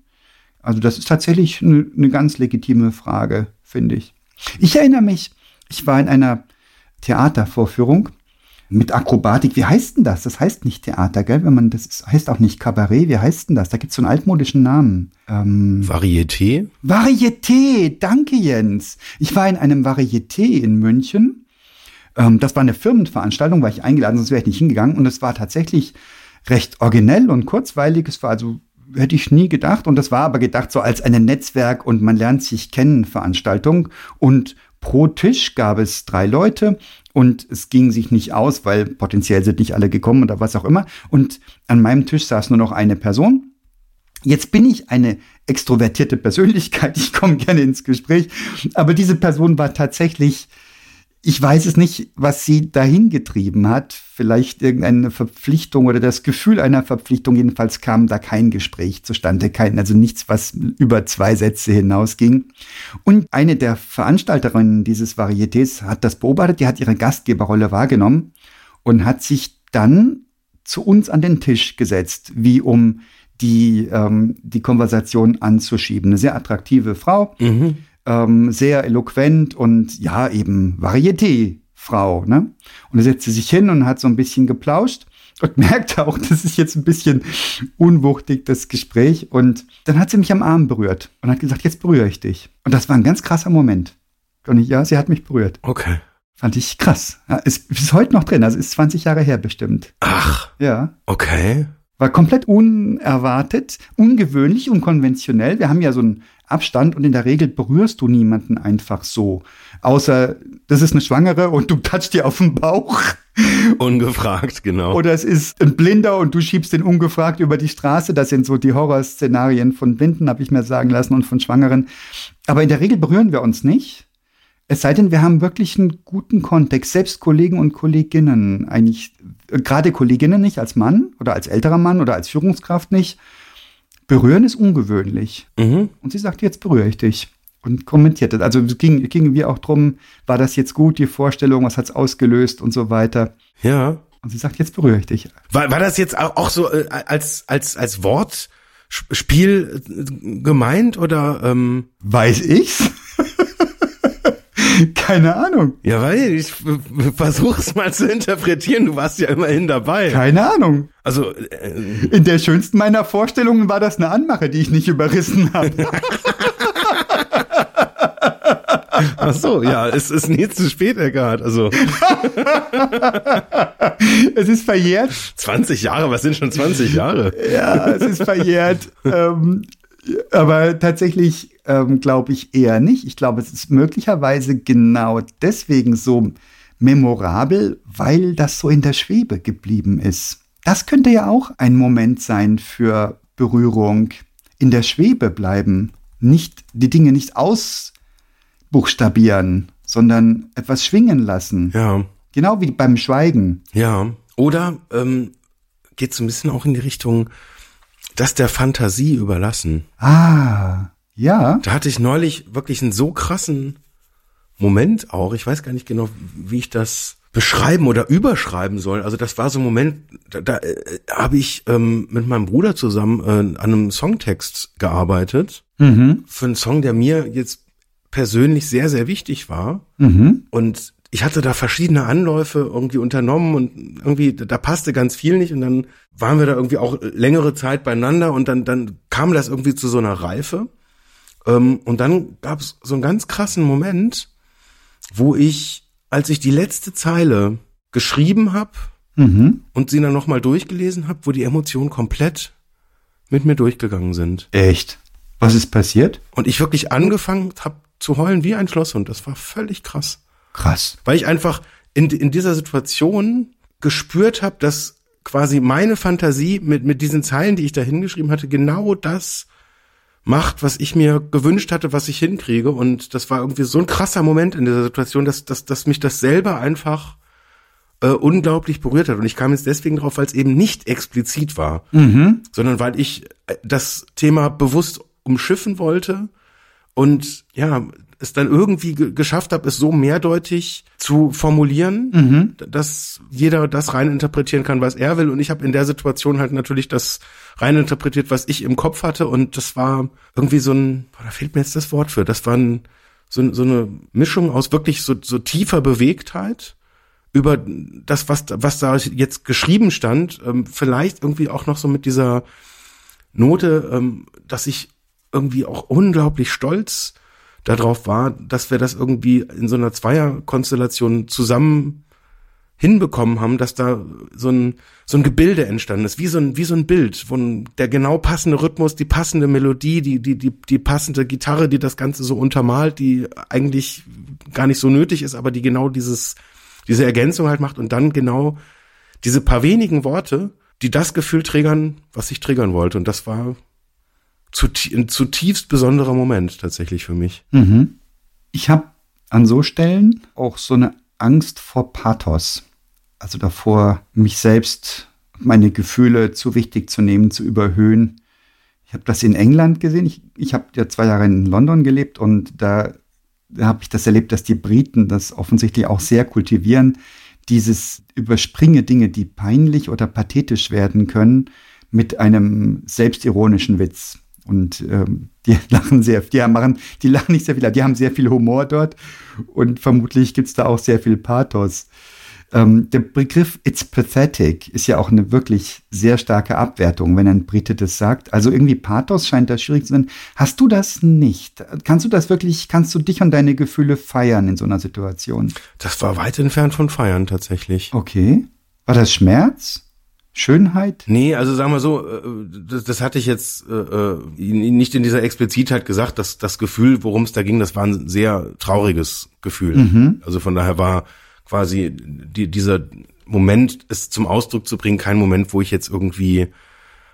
B: Also das ist tatsächlich eine, eine ganz legitime Frage, finde ich. Ich erinnere mich, ich war in einer Theatervorführung mit Akrobatik. Wie heißt denn das? Das heißt nicht Theater, gell? Wenn man das ist, heißt auch nicht Kabarett. Wie heißt denn das? Da gibt's so einen altmodischen Namen. Ähm,
A: Varieté?
B: Varieté, danke Jens. Ich war in einem Varieté in München. Ähm, das war eine Firmenveranstaltung, war ich eingeladen, sonst wäre ich nicht hingegangen. Und es war tatsächlich recht originell und kurzweilig. Es war also hätte ich nie gedacht. Und das war aber gedacht so als eine Netzwerk- und man lernt sich kennen Veranstaltung. Und pro Tisch gab es drei Leute und es ging sich nicht aus, weil potenziell sind nicht alle gekommen oder was auch immer. Und an meinem Tisch saß nur noch eine Person. Jetzt bin ich eine extrovertierte Persönlichkeit, ich komme gerne ins Gespräch, aber diese Person war tatsächlich ich weiß es nicht, was sie dahin getrieben hat. Vielleicht irgendeine Verpflichtung oder das Gefühl einer Verpflichtung. Jedenfalls kam da kein Gespräch zustande, kein, also nichts, was über zwei Sätze hinausging. Und eine der Veranstalterinnen dieses Varietés hat das beobachtet. Die hat ihre Gastgeberrolle wahrgenommen und hat sich dann zu uns an den Tisch gesetzt, wie um die, ähm, die Konversation anzuschieben. Eine sehr attraktive Frau. Mhm ähm, sehr eloquent und ja, eben Varieté-Frau. Ne? Und er setzte sich hin und hat so ein bisschen geplauscht und merkte auch, das ist jetzt ein bisschen unwuchtig, das Gespräch. Und dann hat sie mich am Arm berührt und hat gesagt, jetzt berühre ich dich. Und das war ein ganz krasser Moment. Und ich, ja, sie hat mich berührt.
A: Okay.
B: Fand ich krass. Ja, ist bis heute noch drin, also ist 20 Jahre her bestimmt.
A: Ach.
B: Ja.
A: Okay.
B: War komplett unerwartet, ungewöhnlich, unkonventionell. Wir haben ja so einen Abstand und in der Regel berührst du niemanden einfach so. Außer, das ist eine Schwangere und du touchst dir auf den Bauch.
A: Ungefragt, genau.
B: Oder es ist ein Blinder und du schiebst den ungefragt über die Straße. Das sind so die Horrorszenarien von Blinden, habe ich mir sagen lassen, und von Schwangeren. Aber in der Regel berühren wir uns nicht. Es sei denn, wir haben wirklich einen guten Kontext. Selbst Kollegen und Kolleginnen, eigentlich, gerade Kolleginnen nicht als Mann oder als älterer Mann oder als Führungskraft nicht. Berühren ist ungewöhnlich. Mhm. Und sie sagt, jetzt berühre ich dich. Und kommentiert das. Also es ging, ging wie auch drum, war das jetzt gut, die Vorstellung, was hat's ausgelöst und so weiter.
A: Ja.
B: Und sie sagt, jetzt berühre ich dich.
A: War, war das jetzt auch so äh, als, als, als Wortspiel äh, gemeint oder? Ähm?
B: Weiß ich's? Keine Ahnung.
A: Ja, weil ich versuch's mal zu interpretieren. Du warst ja immerhin dabei.
B: Keine Ahnung.
A: Also äh,
B: in der schönsten meiner Vorstellungen war das eine Anmache, die ich nicht überrissen habe.
A: Ach so, ja, es ist nie zu spät, Eckart. Also
B: es ist verjährt.
A: 20 Jahre, was sind schon 20 Jahre?
B: Ja, es ist verjährt. ähm, aber tatsächlich ähm, glaube ich eher nicht. Ich glaube, es ist möglicherweise genau deswegen so memorabel, weil das so in der Schwebe geblieben ist. Das könnte ja auch ein Moment sein für Berührung. In der Schwebe bleiben. Nicht, die Dinge nicht ausbuchstabieren, sondern etwas schwingen lassen.
A: Ja.
B: Genau wie beim Schweigen.
A: Ja. Oder ähm, geht so ein bisschen auch in die Richtung, das der Fantasie überlassen.
B: Ah, ja.
A: Da hatte ich neulich wirklich einen so krassen Moment auch. Ich weiß gar nicht genau, wie ich das beschreiben oder überschreiben soll. Also das war so ein Moment, da, da äh, habe ich ähm, mit meinem Bruder zusammen äh, an einem Songtext gearbeitet. Mhm. Für einen Song, der mir jetzt persönlich sehr, sehr wichtig war. Mhm. Und ich hatte da verschiedene Anläufe irgendwie unternommen und irgendwie, da passte ganz viel nicht und dann waren wir da irgendwie auch längere Zeit beieinander und dann, dann kam das irgendwie zu so einer Reife. Ähm, und dann gab es so einen ganz krassen Moment, wo ich, als ich die letzte Zeile geschrieben habe mhm. und sie dann nochmal durchgelesen habe, wo die Emotionen komplett mit mir durchgegangen sind.
B: Echt? Was ist passiert?
A: Und ich wirklich angefangen habe zu heulen wie ein Schlosshund. Das war völlig krass.
B: Krass.
A: Weil ich einfach in, in dieser Situation gespürt habe, dass quasi meine Fantasie mit, mit diesen Zeilen, die ich da hingeschrieben hatte, genau das macht, was ich mir gewünscht hatte, was ich hinkriege. Und das war irgendwie so ein krasser Moment in dieser Situation, dass, dass, dass mich das selber einfach äh, unglaublich berührt hat. Und ich kam jetzt deswegen drauf, weil es eben nicht explizit war, mhm. sondern weil ich äh, das Thema bewusst umschiffen wollte und ja, es dann irgendwie geschafft habe, es so mehrdeutig zu formulieren, mhm. dass jeder das rein interpretieren kann, was er will. Und ich habe in der Situation halt natürlich das rein interpretiert, was ich im Kopf hatte. Und das war irgendwie so ein, boah, da fehlt mir jetzt das Wort für, das war ein, so, so eine Mischung aus wirklich so, so tiefer Bewegtheit über das, was, was da jetzt geschrieben stand, ähm, vielleicht irgendwie auch noch so mit dieser Note, ähm, dass ich irgendwie auch unglaublich stolz darauf war, dass wir das irgendwie in so einer Zweierkonstellation zusammen hinbekommen haben, dass da so ein so ein Gebilde entstanden ist, wie so ein wie so ein Bild, wo der genau passende Rhythmus, die passende Melodie, die die die die passende Gitarre, die das Ganze so untermalt, die eigentlich gar nicht so nötig ist, aber die genau dieses diese Ergänzung halt macht und dann genau diese paar wenigen Worte, die das Gefühl triggern, was ich triggern wollte. Und das war ein zutiefst besonderer Moment tatsächlich für mich.
B: Mhm. Ich habe an so Stellen auch so eine Angst vor Pathos also davor, mich selbst, meine Gefühle zu wichtig zu nehmen, zu überhöhen. Ich habe das in England gesehen. Ich, ich habe ja zwei Jahre in London gelebt und da, da habe ich das erlebt, dass die Briten das offensichtlich auch sehr kultivieren. Dieses überspringe Dinge, die peinlich oder pathetisch werden können, mit einem selbstironischen Witz. Und ähm, die lachen sehr, die machen, die lachen nicht sehr viel, die haben sehr viel Humor dort und vermutlich gibt's da auch sehr viel Pathos. Ähm, der Begriff It's pathetic ist ja auch eine wirklich sehr starke Abwertung, wenn ein Brite das sagt. Also irgendwie Pathos scheint da schwierig zu sein. Hast du das nicht? Kannst du das wirklich, kannst du dich und deine Gefühle feiern in so einer Situation?
A: Das war weit entfernt von feiern tatsächlich.
B: Okay. War das Schmerz? Schönheit?
A: Nee, also sagen wir so, äh, das, das hatte ich jetzt äh, äh nicht in dieser Explizitheit gesagt, dass das Gefühl, worum es da ging, das war ein sehr trauriges Gefühl. Mhm. Also von daher war quasi die, dieser Moment, es zum Ausdruck zu bringen, kein Moment, wo ich jetzt irgendwie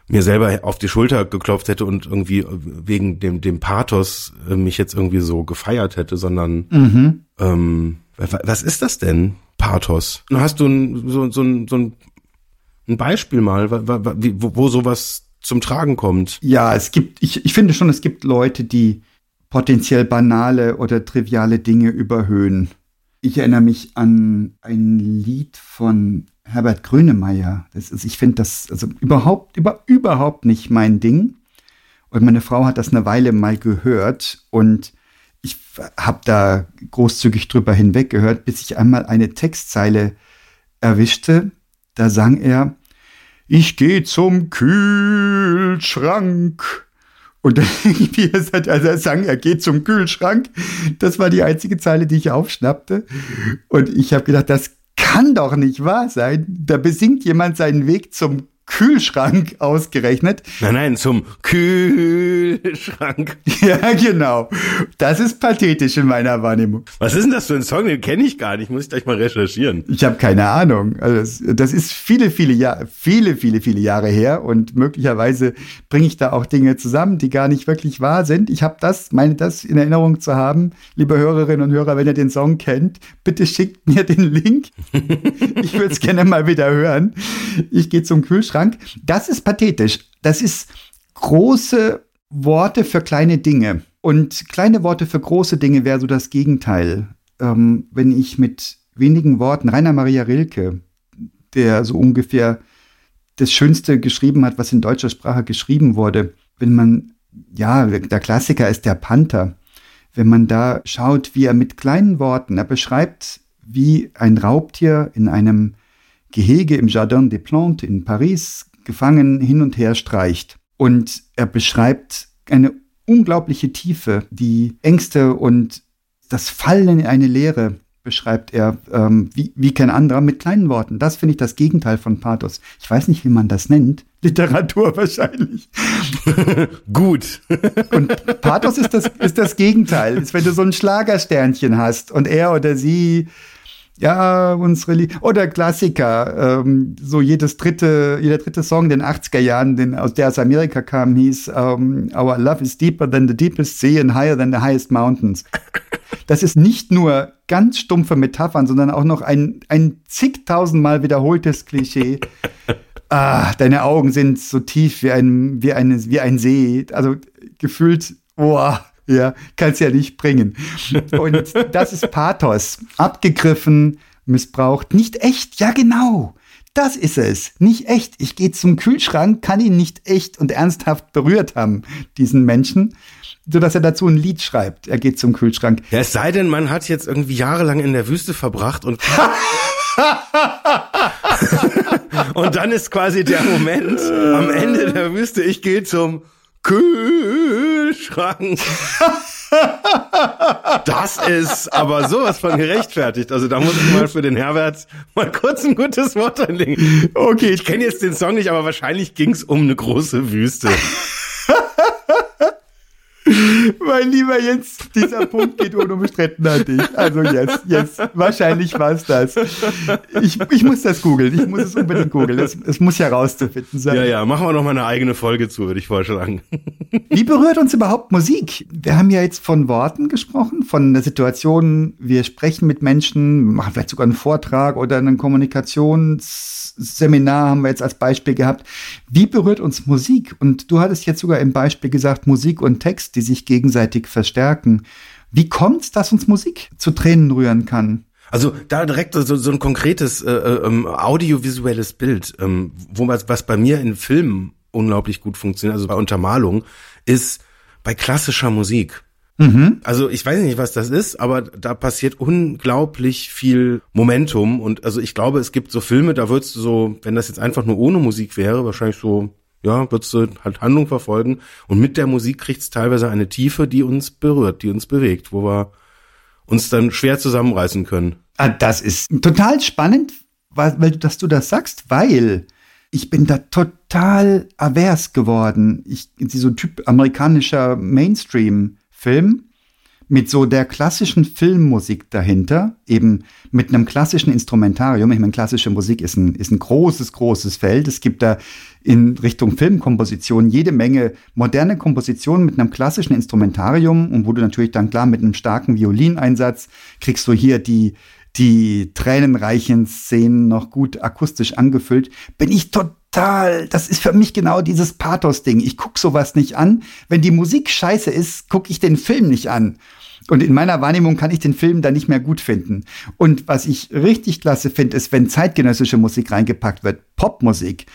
A: mir selber auf die Schulter geklopft hätte und irgendwie wegen dem, dem Pathos äh, mich jetzt irgendwie so gefeiert hätte, sondern mhm. ähm, was ist das denn, Pathos? Hast du ein, so, so, so ein, ein Beispiel mal, wo, wo sowas zum Tragen kommt?
B: Ja, es gibt, ich, ich finde schon, es gibt Leute, die potenziell banale oder triviale Dinge überhöhen. Ich erinnere mich an ein Lied von Herbert Grönemeyer. Das ist, ich finde das also überhaupt, über, überhaupt nicht mein Ding. Und meine Frau hat das eine Weile mal gehört und ich habe da großzügig drüber hinweg gehört, bis ich einmal eine Textzeile erwischte. Da sang er, ich gehe zum Kühlschrank und irgendwie hat also er sang, er geht zum Kühlschrank. Das war die einzige Zeile, die ich aufschnappte. Und ich habe gedacht, das kann doch nicht wahr sein. Da besingt jemand seinen Weg zum Kühlschrank ausgerechnet.
A: Nein, nein, zum Kühlschrank.
B: Ja, genau. Das ist pathetisch in meiner Wahrnehmung.
A: Was ist denn das für ein Song? Den kenne ich gar nicht. Muss ich gleich mal recherchieren.
B: Ich habe keine Ahnung. Also das, das, ist viele, viele Jahre, viele, viele, viele Jahre her und möglicherweise bringe ich da auch Dinge zusammen, die gar nicht wirklich wahr sind. Ich habe das, meine das in Erinnerung zu haben, liebe Hörerinnen und Hörer, wenn ihr den Song kennt, bitte schickt mir den Link. ich würde es gerne mal wieder hören. Ich gehe zum Kühlschrank Kühlschrank. Das ist pathetisch. Das ist große Worte für kleine Dinge. Und kleine Worte für große Dinge wäre so das Gegenteil. Ähm, wenn ich mit wenigen Worten, Rainer Maria Rilke, der so ungefähr das Schönste geschrieben hat, was in deutscher Sprache geschrieben wurde, wenn man, ja, der Klassiker ist der Panther, wenn man da schaut, wie er mit kleinen Worten, er beschreibt, wie ein Raubtier in einem Gehege im Jardin des Plantes in Paris gefangen hin und her streicht. Und er beschreibt eine unglaubliche Tiefe, die Ängste und das Fallen in eine Leere beschreibt er ähm, wie, wie kein anderer mit kleinen Worten. Das finde ich das Gegenteil von Pathos. Ich weiß nicht, wie man das nennt. Literatur wahrscheinlich.
A: Gut.
B: und Pathos ist das, ist das Gegenteil. Ist, wenn du so ein Schlagersternchen hast und er oder sie ja, unsere Lied oder Klassiker, ähm, so jedes dritte, jeder dritte Song in den 80er Jahren, den, aus der aus Amerika kam, hieß ähm, Our Love is deeper than the deepest sea and higher than the highest mountains. Das ist nicht nur ganz stumpfe Metaphern, sondern auch noch ein, ein zigtausendmal wiederholtes Klischee. Ah, deine Augen sind so tief wie ein, wie eine, wie ein See. Also gefühlt, boah, ja, kannst ja nicht bringen. Und das ist Pathos. Abgegriffen, missbraucht, nicht echt. Ja, genau. Das ist es. Nicht echt. Ich gehe zum Kühlschrank, kann ihn nicht echt und ernsthaft berührt haben, diesen Menschen, so dass er dazu ein Lied schreibt. Er geht zum Kühlschrank.
A: Ja, es sei denn, man hat jetzt irgendwie jahrelang in der Wüste verbracht und und dann ist quasi der Moment am Ende der Wüste, ich gehe zum Kühlschrank. Das ist aber sowas von gerechtfertigt. Also da muss ich mal für den Herbert mal kurz ein gutes Wort einlegen. Okay. Ich kenne jetzt den Song nicht, aber wahrscheinlich ging es um eine große Wüste.
B: Mein lieber Jens, dieser Punkt geht unumstritten an dich. Also jetzt, jetzt, wahrscheinlich war es das. Ich, ich muss das googeln, ich muss es unbedingt googeln. Es, es muss ja rauszufinden sein.
A: Ja, ja, machen wir noch mal eine eigene Folge zu, würde ich vorschlagen.
B: Wie berührt uns überhaupt Musik? Wir haben ja jetzt von Worten gesprochen, von der Situation, wir sprechen mit Menschen, machen vielleicht sogar einen Vortrag oder ein Kommunikationsseminar haben wir jetzt als Beispiel gehabt. Wie berührt uns Musik? Und du hattest jetzt sogar im Beispiel gesagt, Musik und Text die sich gegenseitig verstärken. Wie kommt es, dass uns Musik zu Tränen rühren kann?
A: Also da direkt so, so ein konkretes äh, äh, ähm, audiovisuelles Bild, ähm, wo was, was bei mir in Filmen unglaublich gut funktioniert, also bei Untermalung, ist bei klassischer Musik. Mhm. Also ich weiß nicht, was das ist, aber da passiert unglaublich viel Momentum und also ich glaube, es gibt so Filme, da würdest du so, wenn das jetzt einfach nur ohne Musik wäre, wahrscheinlich so ja, würdest du halt Handlung verfolgen. Und mit der Musik kriegt es teilweise eine Tiefe, die uns berührt, die uns bewegt, wo wir uns dann schwer zusammenreißen können.
B: Ah, das ist total spannend, weil, weil dass du das sagst, weil ich bin da total avers geworden. Ich so ein Typ amerikanischer Mainstream-Film mit so der klassischen Filmmusik dahinter, eben mit einem klassischen Instrumentarium. Ich meine, klassische Musik ist ein, ist ein großes, großes Feld. Es gibt da in Richtung Filmkomposition jede Menge moderne Kompositionen mit einem klassischen Instrumentarium und wo du natürlich dann klar mit einem starken Violineinsatz kriegst du hier die, die tränenreichen Szenen noch gut akustisch angefüllt, bin ich total, das ist für mich genau dieses Pathos-Ding. Ich guck sowas nicht an. Wenn die Musik scheiße ist, gucke ich den Film nicht an. Und in meiner Wahrnehmung kann ich den Film dann nicht mehr gut finden. Und was ich richtig klasse finde, ist, wenn zeitgenössische Musik reingepackt wird, Popmusik,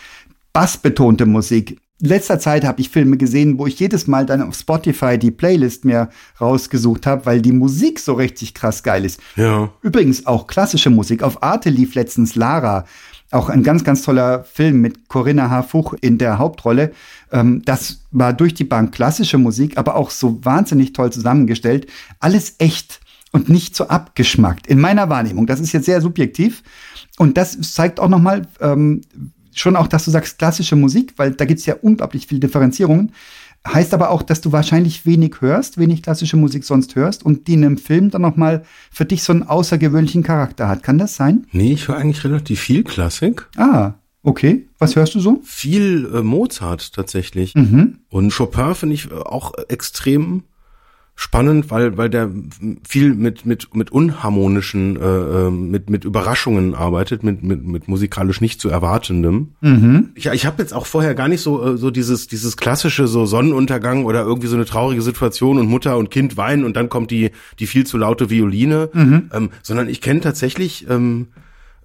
B: bassbetonte Musik. In letzter Zeit habe ich Filme gesehen, wo ich jedes Mal dann auf Spotify die Playlist mir rausgesucht habe, weil die Musik so richtig krass geil ist. Ja. Übrigens auch klassische Musik. Auf Arte lief letztens Lara. Auch ein ganz, ganz toller Film mit Corinna H. Fuch in der Hauptrolle. Ähm, das war durch die Bank klassische Musik, aber auch so wahnsinnig toll zusammengestellt. Alles echt und nicht so abgeschmackt. In meiner Wahrnehmung. Das ist jetzt sehr subjektiv. Und das zeigt auch nochmal, ähm, schon auch, dass du sagst klassische Musik, weil da gibt es ja unglaublich viele Differenzierungen. Heißt aber auch, dass du wahrscheinlich wenig hörst, wenig klassische Musik sonst hörst und die in einem Film dann nochmal für dich so einen außergewöhnlichen Charakter hat. Kann das sein?
A: Nee, ich höre eigentlich relativ viel Klassik.
B: Ah, okay. Was hörst du so?
A: Viel äh, Mozart tatsächlich. Mhm. Und Chopin finde ich auch extrem spannend, weil weil der viel mit mit mit unharmonischen äh, ähm, mit mit Überraschungen arbeitet, mit mit mit musikalisch nicht zu erwartendem. Mhm. Ich, ich habe jetzt auch vorher gar nicht so äh, so dieses dieses klassische so Sonnenuntergang oder irgendwie so eine traurige Situation und Mutter und Kind weinen und dann kommt die die viel zu laute Violine, mhm. ähm, sondern ich kenne tatsächlich ähm,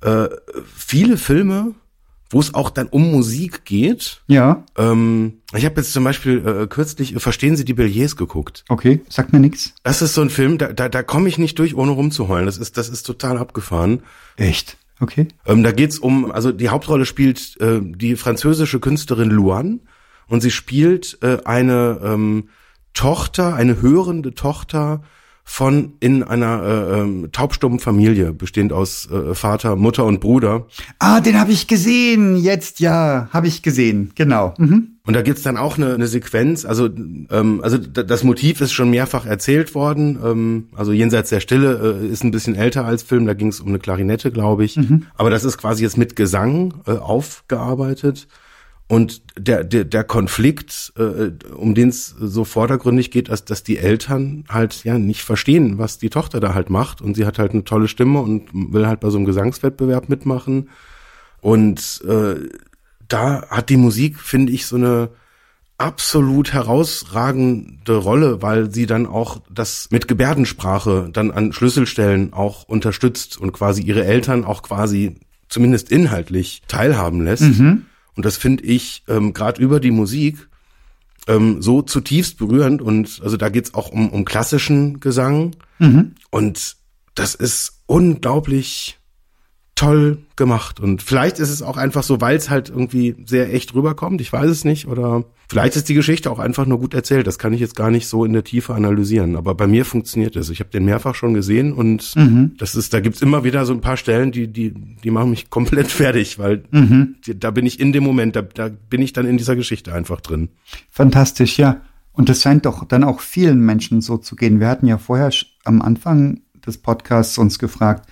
A: äh, viele Filme wo es auch dann um Musik geht.
B: Ja.
A: Ähm, ich habe jetzt zum Beispiel äh, kürzlich äh, Verstehen Sie die Billets geguckt.
B: Okay, sagt mir nix.
A: Das ist so ein Film, da, da, da komme ich nicht durch, ohne rumzuheulen. Das ist, das ist total abgefahren.
B: Echt? Okay.
A: Ähm, da geht's um, also die Hauptrolle spielt äh, die französische Künstlerin Luan und sie spielt äh, eine ähm, Tochter, eine hörende Tochter von in einer äh, ähm, taubstummen Familie, bestehend aus äh, Vater, Mutter und Bruder.
B: Ah, den habe ich gesehen, jetzt ja, habe ich gesehen, genau. Mhm.
A: Und da gibt's dann auch eine, eine Sequenz, also, ähm, also das Motiv ist schon mehrfach erzählt worden, ähm, also Jenseits der Stille äh, ist ein bisschen älter als Film, da ging's um eine Klarinette, glaube ich, mhm. aber das ist quasi jetzt mit Gesang äh, aufgearbeitet. Und der, der, der Konflikt, äh, um den es so vordergründig geht, ist, dass die Eltern halt ja nicht verstehen, was die Tochter da halt macht. Und sie hat halt eine tolle Stimme und will halt bei so einem Gesangswettbewerb mitmachen. Und äh, da hat die Musik, finde ich, so eine absolut herausragende Rolle, weil sie dann auch das mit Gebärdensprache dann an Schlüsselstellen auch unterstützt und quasi ihre Eltern auch quasi zumindest inhaltlich teilhaben lässt. Mhm. Und das finde ich ähm, gerade über die Musik ähm, so zutiefst berührend. Und also da geht's auch um, um klassischen Gesang. Mhm. Und das ist unglaublich toll gemacht. Und vielleicht ist es auch einfach so, weil es halt irgendwie sehr echt rüberkommt. Ich weiß es nicht. Oder vielleicht ist die Geschichte auch einfach nur gut erzählt. Das kann ich jetzt gar nicht so in der Tiefe analysieren. Aber bei mir funktioniert es. Ich habe den mehrfach schon gesehen und mhm. das ist, da gibt's immer wieder so ein paar Stellen, die, die, die machen mich komplett fertig, weil mhm. die, da bin ich in dem Moment, da, da bin ich dann in dieser Geschichte einfach drin.
B: Fantastisch, ja. Und das scheint doch dann auch vielen Menschen so zu gehen. Wir hatten ja vorher am Anfang des Podcasts uns gefragt,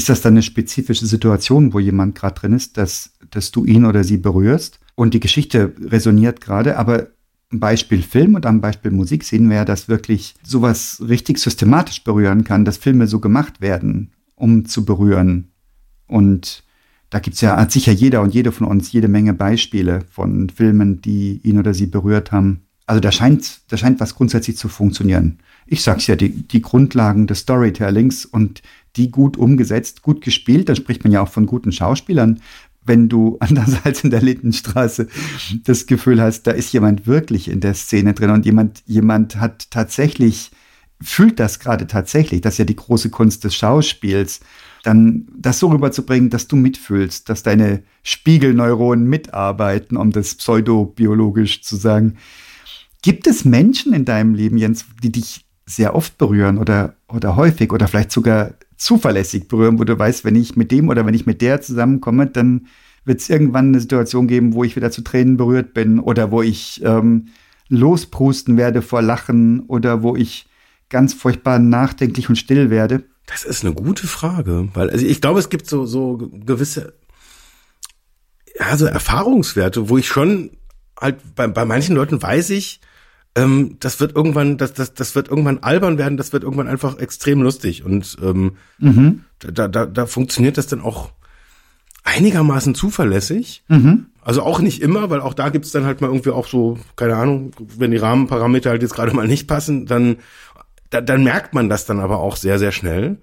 B: ist das dann eine spezifische Situation, wo jemand gerade drin ist, dass, dass du ihn oder sie berührst? Und die Geschichte resoniert gerade, aber ein Beispiel Film und am Beispiel Musik sehen wir ja, dass wirklich sowas richtig systematisch berühren kann, dass Filme so gemacht werden, um zu berühren. Und da gibt's ja, hat sicher jeder und jede von uns jede Menge Beispiele von Filmen, die ihn oder sie berührt haben. Also da scheint, da scheint was grundsätzlich zu funktionieren. Ich sag's ja, die, die Grundlagen des Storytellings und die gut umgesetzt, gut gespielt. Da spricht man ja auch von guten Schauspielern. Wenn du anders als in der Lindenstraße das Gefühl hast, da ist jemand wirklich in der Szene drin und jemand, jemand hat tatsächlich, fühlt das gerade tatsächlich, das ist ja die große Kunst des Schauspiels, dann das so rüberzubringen, dass du mitfühlst, dass deine Spiegelneuronen mitarbeiten, um das pseudobiologisch zu sagen. Gibt es Menschen in deinem Leben, Jens, die dich sehr oft berühren oder, oder häufig oder vielleicht sogar zuverlässig berühren, wo du weißt, wenn ich mit dem oder wenn ich mit der zusammenkomme, dann wird es irgendwann eine Situation geben, wo ich wieder zu Tränen berührt bin oder wo ich ähm, losprusten werde vor Lachen oder wo ich ganz furchtbar nachdenklich und still werde?
A: Das ist eine gute Frage, weil also ich glaube, es gibt so so gewisse ja, so Erfahrungswerte, wo ich schon halt bei, bei manchen Leuten weiß ich, ähm, das wird irgendwann, das, das, das wird irgendwann albern werden, das wird irgendwann einfach extrem lustig. Und ähm, mhm. da, da, da funktioniert das dann auch einigermaßen zuverlässig. Mhm. Also auch nicht immer, weil auch da gibt's dann halt mal irgendwie auch so, keine Ahnung, wenn die Rahmenparameter halt jetzt gerade mal nicht passen, dann, da, dann merkt man das dann aber auch sehr, sehr schnell.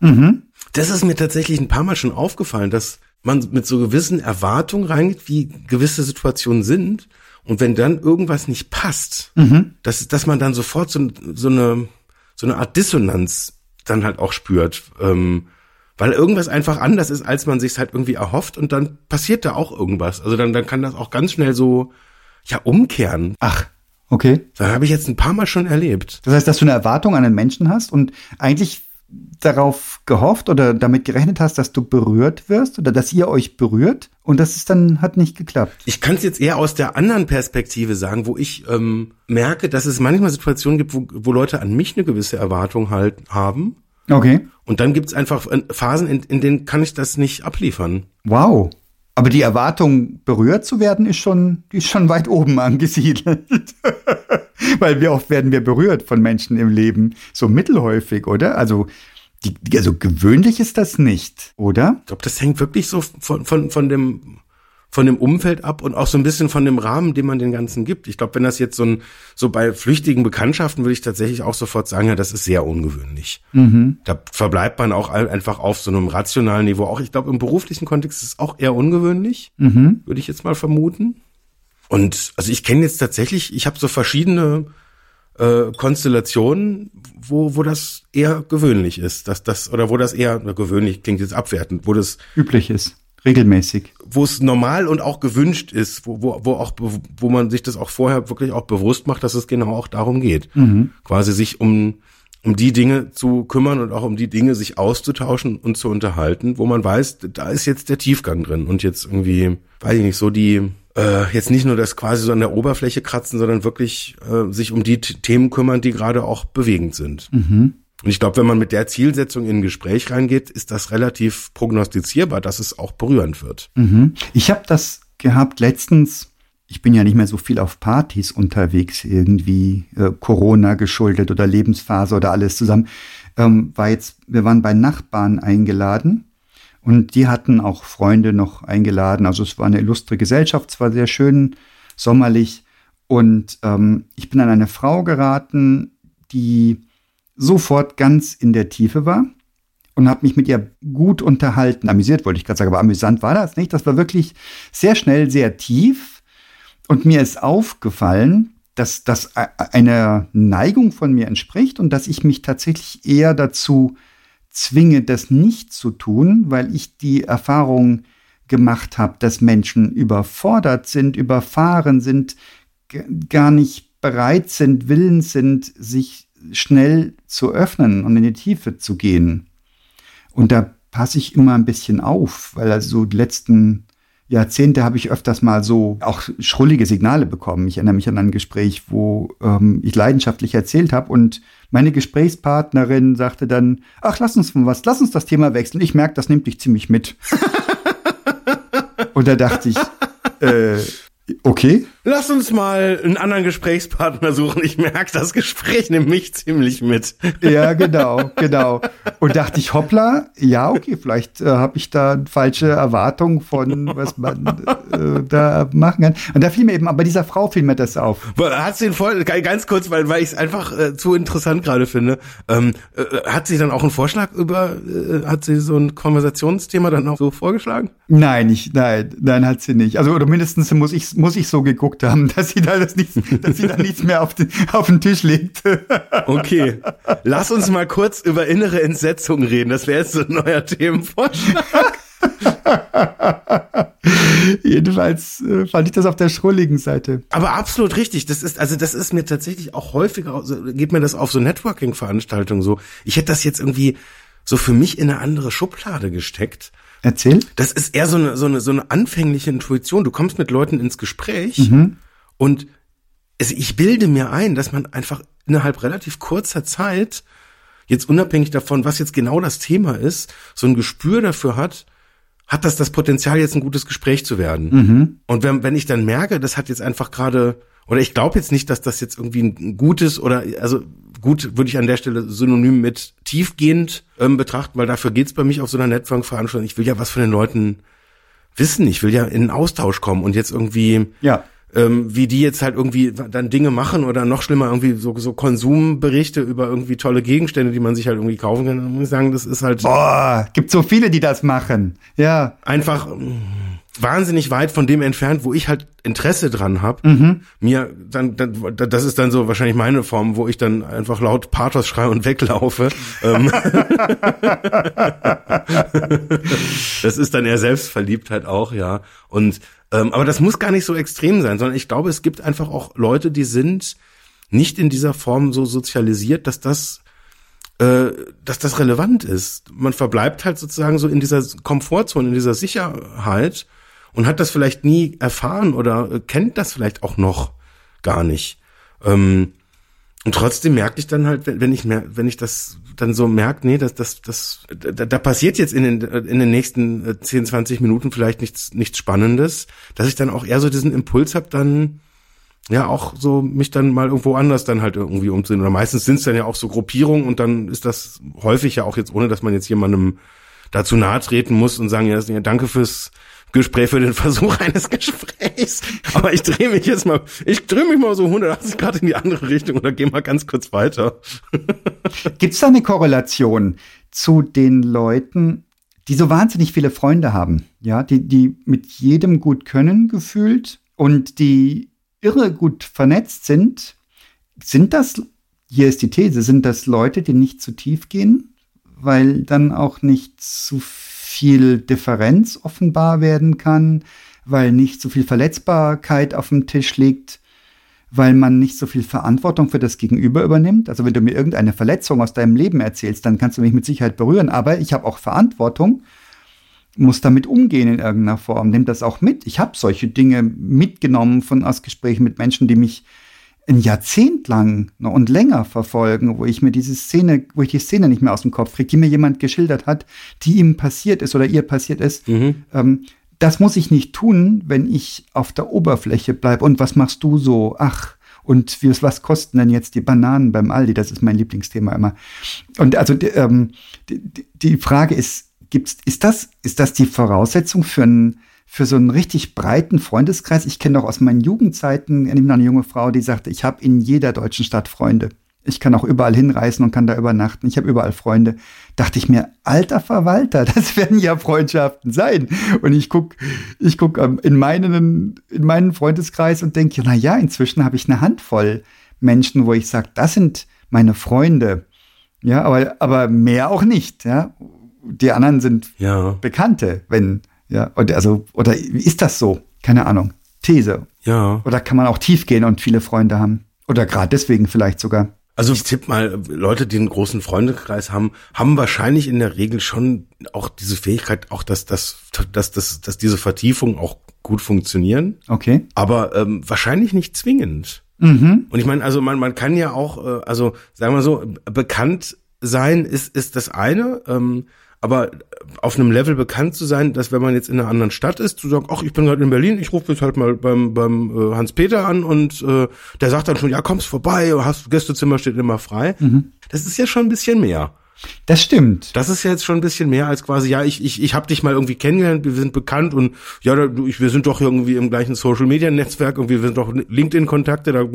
A: Mhm. Das ist mir tatsächlich ein paar Mal schon aufgefallen, dass man mit so gewissen Erwartungen reingeht, wie gewisse Situationen sind und wenn dann irgendwas nicht passt, mhm. dass, dass man dann sofort so, so, eine, so eine Art Dissonanz dann halt auch spürt. Ähm, weil irgendwas einfach anders ist, als man sich halt irgendwie erhofft und dann passiert da auch irgendwas. Also dann, dann kann das auch ganz schnell so, ja, umkehren.
B: Ach, okay.
A: Das habe ich jetzt ein paar Mal schon erlebt.
B: Das heißt, dass du eine Erwartung an den Menschen hast und eigentlich darauf gehofft oder damit gerechnet hast, dass du berührt wirst oder dass ihr euch berührt und das ist dann hat nicht geklappt.
A: Ich kann es jetzt eher aus der anderen Perspektive sagen, wo ich ähm, merke, dass es manchmal Situationen gibt, wo, wo Leute an mich eine gewisse Erwartung halt haben.
B: Okay.
A: Und dann gibt es einfach äh, Phasen, in, in denen kann ich das nicht abliefern.
B: Wow. Aber die Erwartung, berührt zu werden, ist schon, ist schon weit oben angesiedelt. Weil wie oft werden wir berührt von Menschen im Leben? So mittelhäufig, oder? Also, die, also gewöhnlich ist das nicht, oder?
A: Ich glaube, das hängt wirklich so von, von, von dem von dem Umfeld ab und auch so ein bisschen von dem Rahmen, den man den Ganzen gibt. Ich glaube, wenn das jetzt so ein, so bei flüchtigen Bekanntschaften würde ich tatsächlich auch sofort sagen, ja, das ist sehr ungewöhnlich. Mhm. Da verbleibt man auch einfach auf so einem rationalen Niveau. Auch ich glaube, im beruflichen Kontext ist es auch eher ungewöhnlich, mhm. würde ich jetzt mal vermuten. Und also ich kenne jetzt tatsächlich, ich habe so verschiedene äh, Konstellationen, wo, wo das eher gewöhnlich ist, dass das, oder wo das eher, gewöhnlich klingt jetzt abwertend, wo das
B: üblich ist regelmäßig.
A: Wo es normal und auch gewünscht ist, wo, wo, wo auch, wo man sich das auch vorher wirklich auch bewusst macht, dass es genau auch darum geht. Mhm. Quasi sich um, um die Dinge zu kümmern und auch um die Dinge sich auszutauschen und zu unterhalten, wo man weiß, da ist jetzt der Tiefgang drin und jetzt irgendwie, weiß ich nicht, so die, äh, jetzt nicht nur das quasi so an der Oberfläche kratzen, sondern wirklich äh, sich um die Themen kümmern, die gerade auch bewegend sind. Mhm. Und ich glaube, wenn man mit der Zielsetzung in ein Gespräch reingeht, ist das relativ prognostizierbar, dass es auch berührend wird.
B: Mhm. Ich habe das gehabt letztens. Ich bin ja nicht mehr so viel auf Partys unterwegs, irgendwie äh, Corona geschuldet oder Lebensphase oder alles zusammen. Ähm, war jetzt, wir waren bei Nachbarn eingeladen und die hatten auch Freunde noch eingeladen. Also es war eine illustre Gesellschaft, es war sehr schön, sommerlich. Und ähm, ich bin an eine Frau geraten, die sofort ganz in der Tiefe war und habe mich mit ihr gut unterhalten. Amüsiert wollte ich gerade sagen, aber amüsant war das nicht. Das war wirklich sehr schnell, sehr tief. Und mir ist aufgefallen, dass das einer Neigung von mir entspricht und dass ich mich tatsächlich eher dazu zwinge, das nicht zu tun, weil ich die Erfahrung gemacht habe, dass Menschen überfordert sind, überfahren sind, gar nicht bereit sind, willens sind, sich schnell zu öffnen und in die Tiefe zu gehen. Und da passe ich immer ein bisschen auf, weil also die letzten Jahrzehnte habe ich öfters mal so auch schrullige Signale bekommen. Ich erinnere mich an ein Gespräch, wo ähm, ich leidenschaftlich erzählt habe und meine Gesprächspartnerin sagte dann, ach, lass uns was, lass uns das Thema wechseln. Ich merke, das nimmt dich ziemlich mit. und da dachte ich, äh, okay.
A: Lass uns mal einen anderen Gesprächspartner suchen. Ich merke, das Gespräch nimmt mich ziemlich mit.
B: Ja, genau, genau. Und dachte ich, hoppla, ja, okay, vielleicht äh, habe ich da falsche Erwartungen von, was man äh, da machen kann. Und da fiel mir eben, aber dieser Frau fiel mir das auf.
A: Hat sie voll, ganz kurz, weil, weil ich es einfach äh, zu interessant gerade finde, ähm, äh, hat sie dann auch einen Vorschlag über, äh, hat sie so ein Konversationsthema dann auch so vorgeschlagen?
B: Nein, ich, nein, nein, hat sie nicht. Also, oder mindestens muss ich, muss ich so geguckt geguckt haben, dass sie da, das nichts, dass sie da nichts mehr auf den, auf den Tisch legt.
A: Okay, lass uns mal kurz über innere Entsetzung reden. Das wäre jetzt so ein neuer Themenvorschlag.
B: Jedenfalls äh, fand ich das auf der schrulligen Seite.
A: Aber absolut richtig. Das ist, also das ist mir tatsächlich auch häufiger, also geht mir das auf so Networking-Veranstaltungen so. Ich hätte das jetzt irgendwie so für mich in eine andere Schublade gesteckt.
B: Erzähl.
A: Das ist eher so eine, so eine, so eine anfängliche Intuition. Du kommst mit Leuten ins Gespräch mhm. und es, ich bilde mir ein, dass man einfach innerhalb relativ kurzer Zeit, jetzt unabhängig davon, was jetzt genau das Thema ist, so ein Gespür dafür hat, hat das das Potenzial, jetzt ein gutes Gespräch zu werden. Mhm. Und wenn, wenn ich dann merke, das hat jetzt einfach gerade, oder ich glaube jetzt nicht, dass das jetzt irgendwie ein gutes oder, also gut würde ich an der Stelle synonym mit tiefgehend ähm, betrachten, weil dafür geht's bei mich auf so einer Netzwerkveranstaltung. Ich will ja was von den Leuten wissen. Ich will ja in einen Austausch kommen und jetzt irgendwie
B: ja.
A: ähm, wie die jetzt halt irgendwie dann Dinge machen oder noch schlimmer irgendwie so, so Konsumberichte über irgendwie tolle Gegenstände, die man sich halt irgendwie kaufen kann. Dann muss ich sagen, das ist halt.
B: Boah, gibt so viele, die das machen. Ja.
A: Einfach wahnsinnig weit von dem entfernt, wo ich halt Interesse dran habe. Mhm. Mir dann, dann, das ist dann so wahrscheinlich meine Form, wo ich dann einfach laut Pathos schreie und weglaufe. Ähm. das ist dann eher Selbstverliebtheit auch, ja. Und ähm, aber das muss gar nicht so extrem sein, sondern ich glaube, es gibt einfach auch Leute, die sind nicht in dieser Form so sozialisiert, dass das äh, dass das relevant ist. Man verbleibt halt sozusagen so in dieser Komfortzone, in dieser Sicherheit und hat das vielleicht nie erfahren oder äh, kennt das vielleicht auch noch gar nicht. Ähm, und trotzdem merke ich dann halt, wenn ich mer wenn ich das dann so merke, nee, das, das, das, da, da passiert jetzt in den, in den nächsten 10, äh, 20 Minuten vielleicht nichts, nichts Spannendes, dass ich dann auch eher so diesen Impuls habe, dann ja auch so mich dann mal irgendwo anders dann halt irgendwie umzusehen. Oder meistens sind es dann ja auch so Gruppierungen und dann ist das häufig ja auch jetzt, ohne dass man jetzt jemandem dazu nahe treten muss und sagen, ja, danke fürs Gespräch für den Versuch eines Gesprächs. Aber ich drehe mich jetzt mal, ich drehe mich mal so 180 Grad in die andere Richtung oder gehe mal ganz kurz weiter.
B: Gibt es da eine Korrelation zu den Leuten, die so wahnsinnig viele Freunde haben, ja, die, die mit jedem gut können gefühlt und die irre gut vernetzt sind? Sind das, hier ist die These, sind das Leute, die nicht zu tief gehen, weil dann auch nicht zu viel viel Differenz offenbar werden kann, weil nicht so viel Verletzbarkeit auf dem Tisch liegt, weil man nicht so viel Verantwortung für das Gegenüber übernimmt. Also wenn du mir irgendeine Verletzung aus deinem Leben erzählst, dann kannst du mich mit Sicherheit berühren, aber ich habe auch Verantwortung, muss damit umgehen in irgendeiner Form, nimm das auch mit. Ich habe solche Dinge mitgenommen von aus Gesprächen mit Menschen, die mich ein Jahrzehnt lang und länger verfolgen, wo ich mir diese Szene, wo ich die Szene nicht mehr aus dem Kopf kriege, die mir jemand geschildert hat, die ihm passiert ist oder ihr passiert ist. Mhm. Ähm, das muss ich nicht tun, wenn ich auf der Oberfläche bleibe. Und was machst du so? Ach, und wie, was kosten denn jetzt die Bananen beim Aldi? Das ist mein Lieblingsthema immer. Und also ähm, die, die Frage ist, gibt's, ist das, ist das die Voraussetzung für ein für so einen richtig breiten Freundeskreis. Ich kenne doch aus meinen Jugendzeiten eine junge Frau, die sagte, ich habe in jeder deutschen Stadt Freunde. Ich kann auch überall hinreisen und kann da übernachten. Ich habe überall Freunde. Dachte ich mir, alter Verwalter, das werden ja Freundschaften sein. Und ich guck, ich guck ähm, in meinen, in meinen Freundeskreis und denke, na ja, inzwischen habe ich eine Handvoll Menschen, wo ich sage, das sind meine Freunde. Ja, aber, aber mehr auch nicht, ja. Die anderen sind
A: Ja,
B: Bekannte, wenn, ja, und also, oder ist das so? Keine Ahnung. These.
A: ja.
B: Oder kann man auch tief gehen und viele Freunde haben? Oder gerade deswegen vielleicht sogar.
A: Also ich tippe mal, Leute, die einen großen Freundeskreis haben, haben wahrscheinlich in der Regel schon auch diese Fähigkeit, auch dass, dass, dass, dass, dass diese Vertiefungen auch gut funktionieren,
B: Okay.
A: aber ähm, wahrscheinlich nicht zwingend.
B: Mhm.
A: Und ich meine, also man, man kann ja auch, äh, also sagen wir so, bekannt sein ist, ist das eine, ähm, aber auf einem Level bekannt zu sein, dass wenn man jetzt in einer anderen Stadt ist, zu sagen, ach, ich bin gerade in Berlin, ich rufe jetzt halt mal beim, beim äh, Hans-Peter an und äh, der sagt dann schon, ja, kommst vorbei, hast Gästezimmer steht immer frei. Das ist ja schon ein bisschen mehr.
B: Das stimmt.
A: Das ist ja jetzt schon ein bisschen mehr als quasi, ja, ich, ich, ich habe dich mal irgendwie kennengelernt, wir sind bekannt und ja, du, ich, wir sind doch irgendwie im gleichen Social Media Netzwerk, irgendwie wir sind doch LinkedIn-Kontakte, da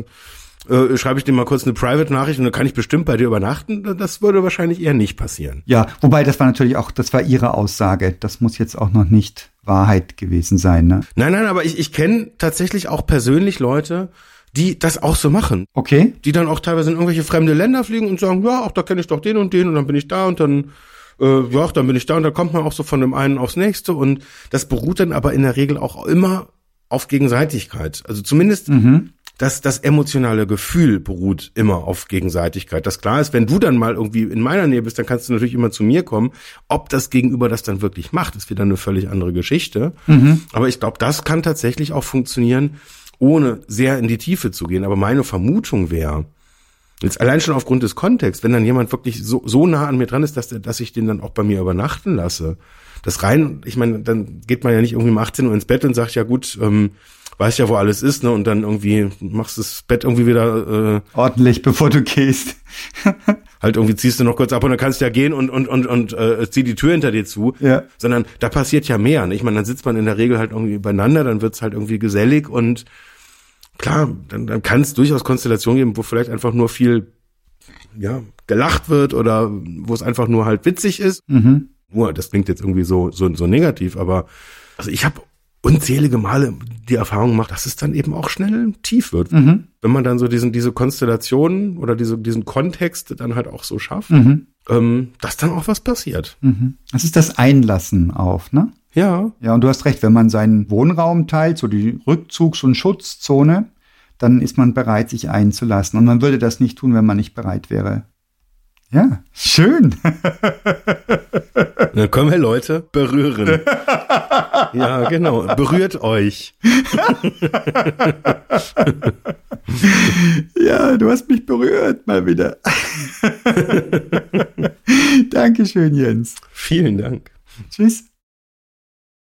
A: äh, schreibe ich dir mal kurz eine Private-Nachricht und dann kann ich bestimmt bei dir übernachten. Das würde wahrscheinlich eher nicht passieren.
B: Ja, wobei das war natürlich auch, das war ihre Aussage. Das muss jetzt auch noch nicht Wahrheit gewesen sein, ne?
A: Nein, nein, aber ich, ich kenne tatsächlich auch persönlich Leute, die das auch so machen.
B: Okay.
A: Die dann auch teilweise in irgendwelche fremde Länder fliegen und sagen, ja, auch da kenne ich doch den und den und dann bin ich da und dann äh, ja, dann bin ich da und dann kommt man auch so von dem einen aufs nächste und das beruht dann aber in der Regel auch immer auf Gegenseitigkeit. Also zumindest das, das emotionale Gefühl beruht immer auf Gegenseitigkeit. Das klar ist, wenn du dann mal irgendwie in meiner Nähe bist, dann kannst du natürlich immer zu mir kommen. Ob das Gegenüber das dann wirklich macht, ist wieder eine völlig andere Geschichte. Aber ich glaube, das kann tatsächlich auch funktionieren, ohne sehr in die Tiefe zu gehen. Aber meine Vermutung wäre, Jetzt allein schon aufgrund des Kontexts, wenn dann jemand wirklich so, so nah an mir dran ist, dass, dass ich den dann auch bei mir übernachten lasse. Das rein, ich meine, dann geht man ja nicht irgendwie um 18 Uhr ins Bett und sagt, ja gut, ähm, weiß ja, wo alles ist, ne? Und dann irgendwie machst das Bett irgendwie wieder, äh,
B: Ordentlich, bevor du gehst.
A: halt irgendwie ziehst du noch kurz ab und dann kannst du ja gehen und und und und äh, zieh die Tür hinter dir zu.
B: Ja.
A: Sondern da passiert ja mehr. Ne? Ich meine, dann sitzt man in der Regel halt irgendwie beieinander, dann wird's halt irgendwie gesellig und klar, dann, dann kann es durchaus Konstellationen geben, wo vielleicht einfach nur viel ja, gelacht wird oder wo es einfach nur halt witzig ist.
B: Mhm.
A: Nur, das klingt jetzt irgendwie so, so, so negativ, aber also ich habe unzählige Male die Erfahrung gemacht, dass es dann eben auch schnell tief wird.
B: Mhm.
A: Wenn man dann so diesen, diese Konstellation oder diese, diesen Kontext dann halt auch so schafft,
B: Mhm.
A: ähm, dass dann auch was passiert.
B: Mhm. Das ist das Einlassen auf, ne?
A: Ja,
B: Ja, und du hast recht, wenn man seinen Wohnraum teilt, so die Rückzugs- und Schutzzone, dann ist man bereit, sich einzulassen. Und man würde das nicht tun, wenn man nicht bereit wäre. Ja, schön.
A: dann können wir Leute berühren. ja, genau. Berührt euch.
B: Ja, du hast mich berührt, mal wieder. Dankeschön, Jens.
A: Vielen Dank.
B: Tschüss.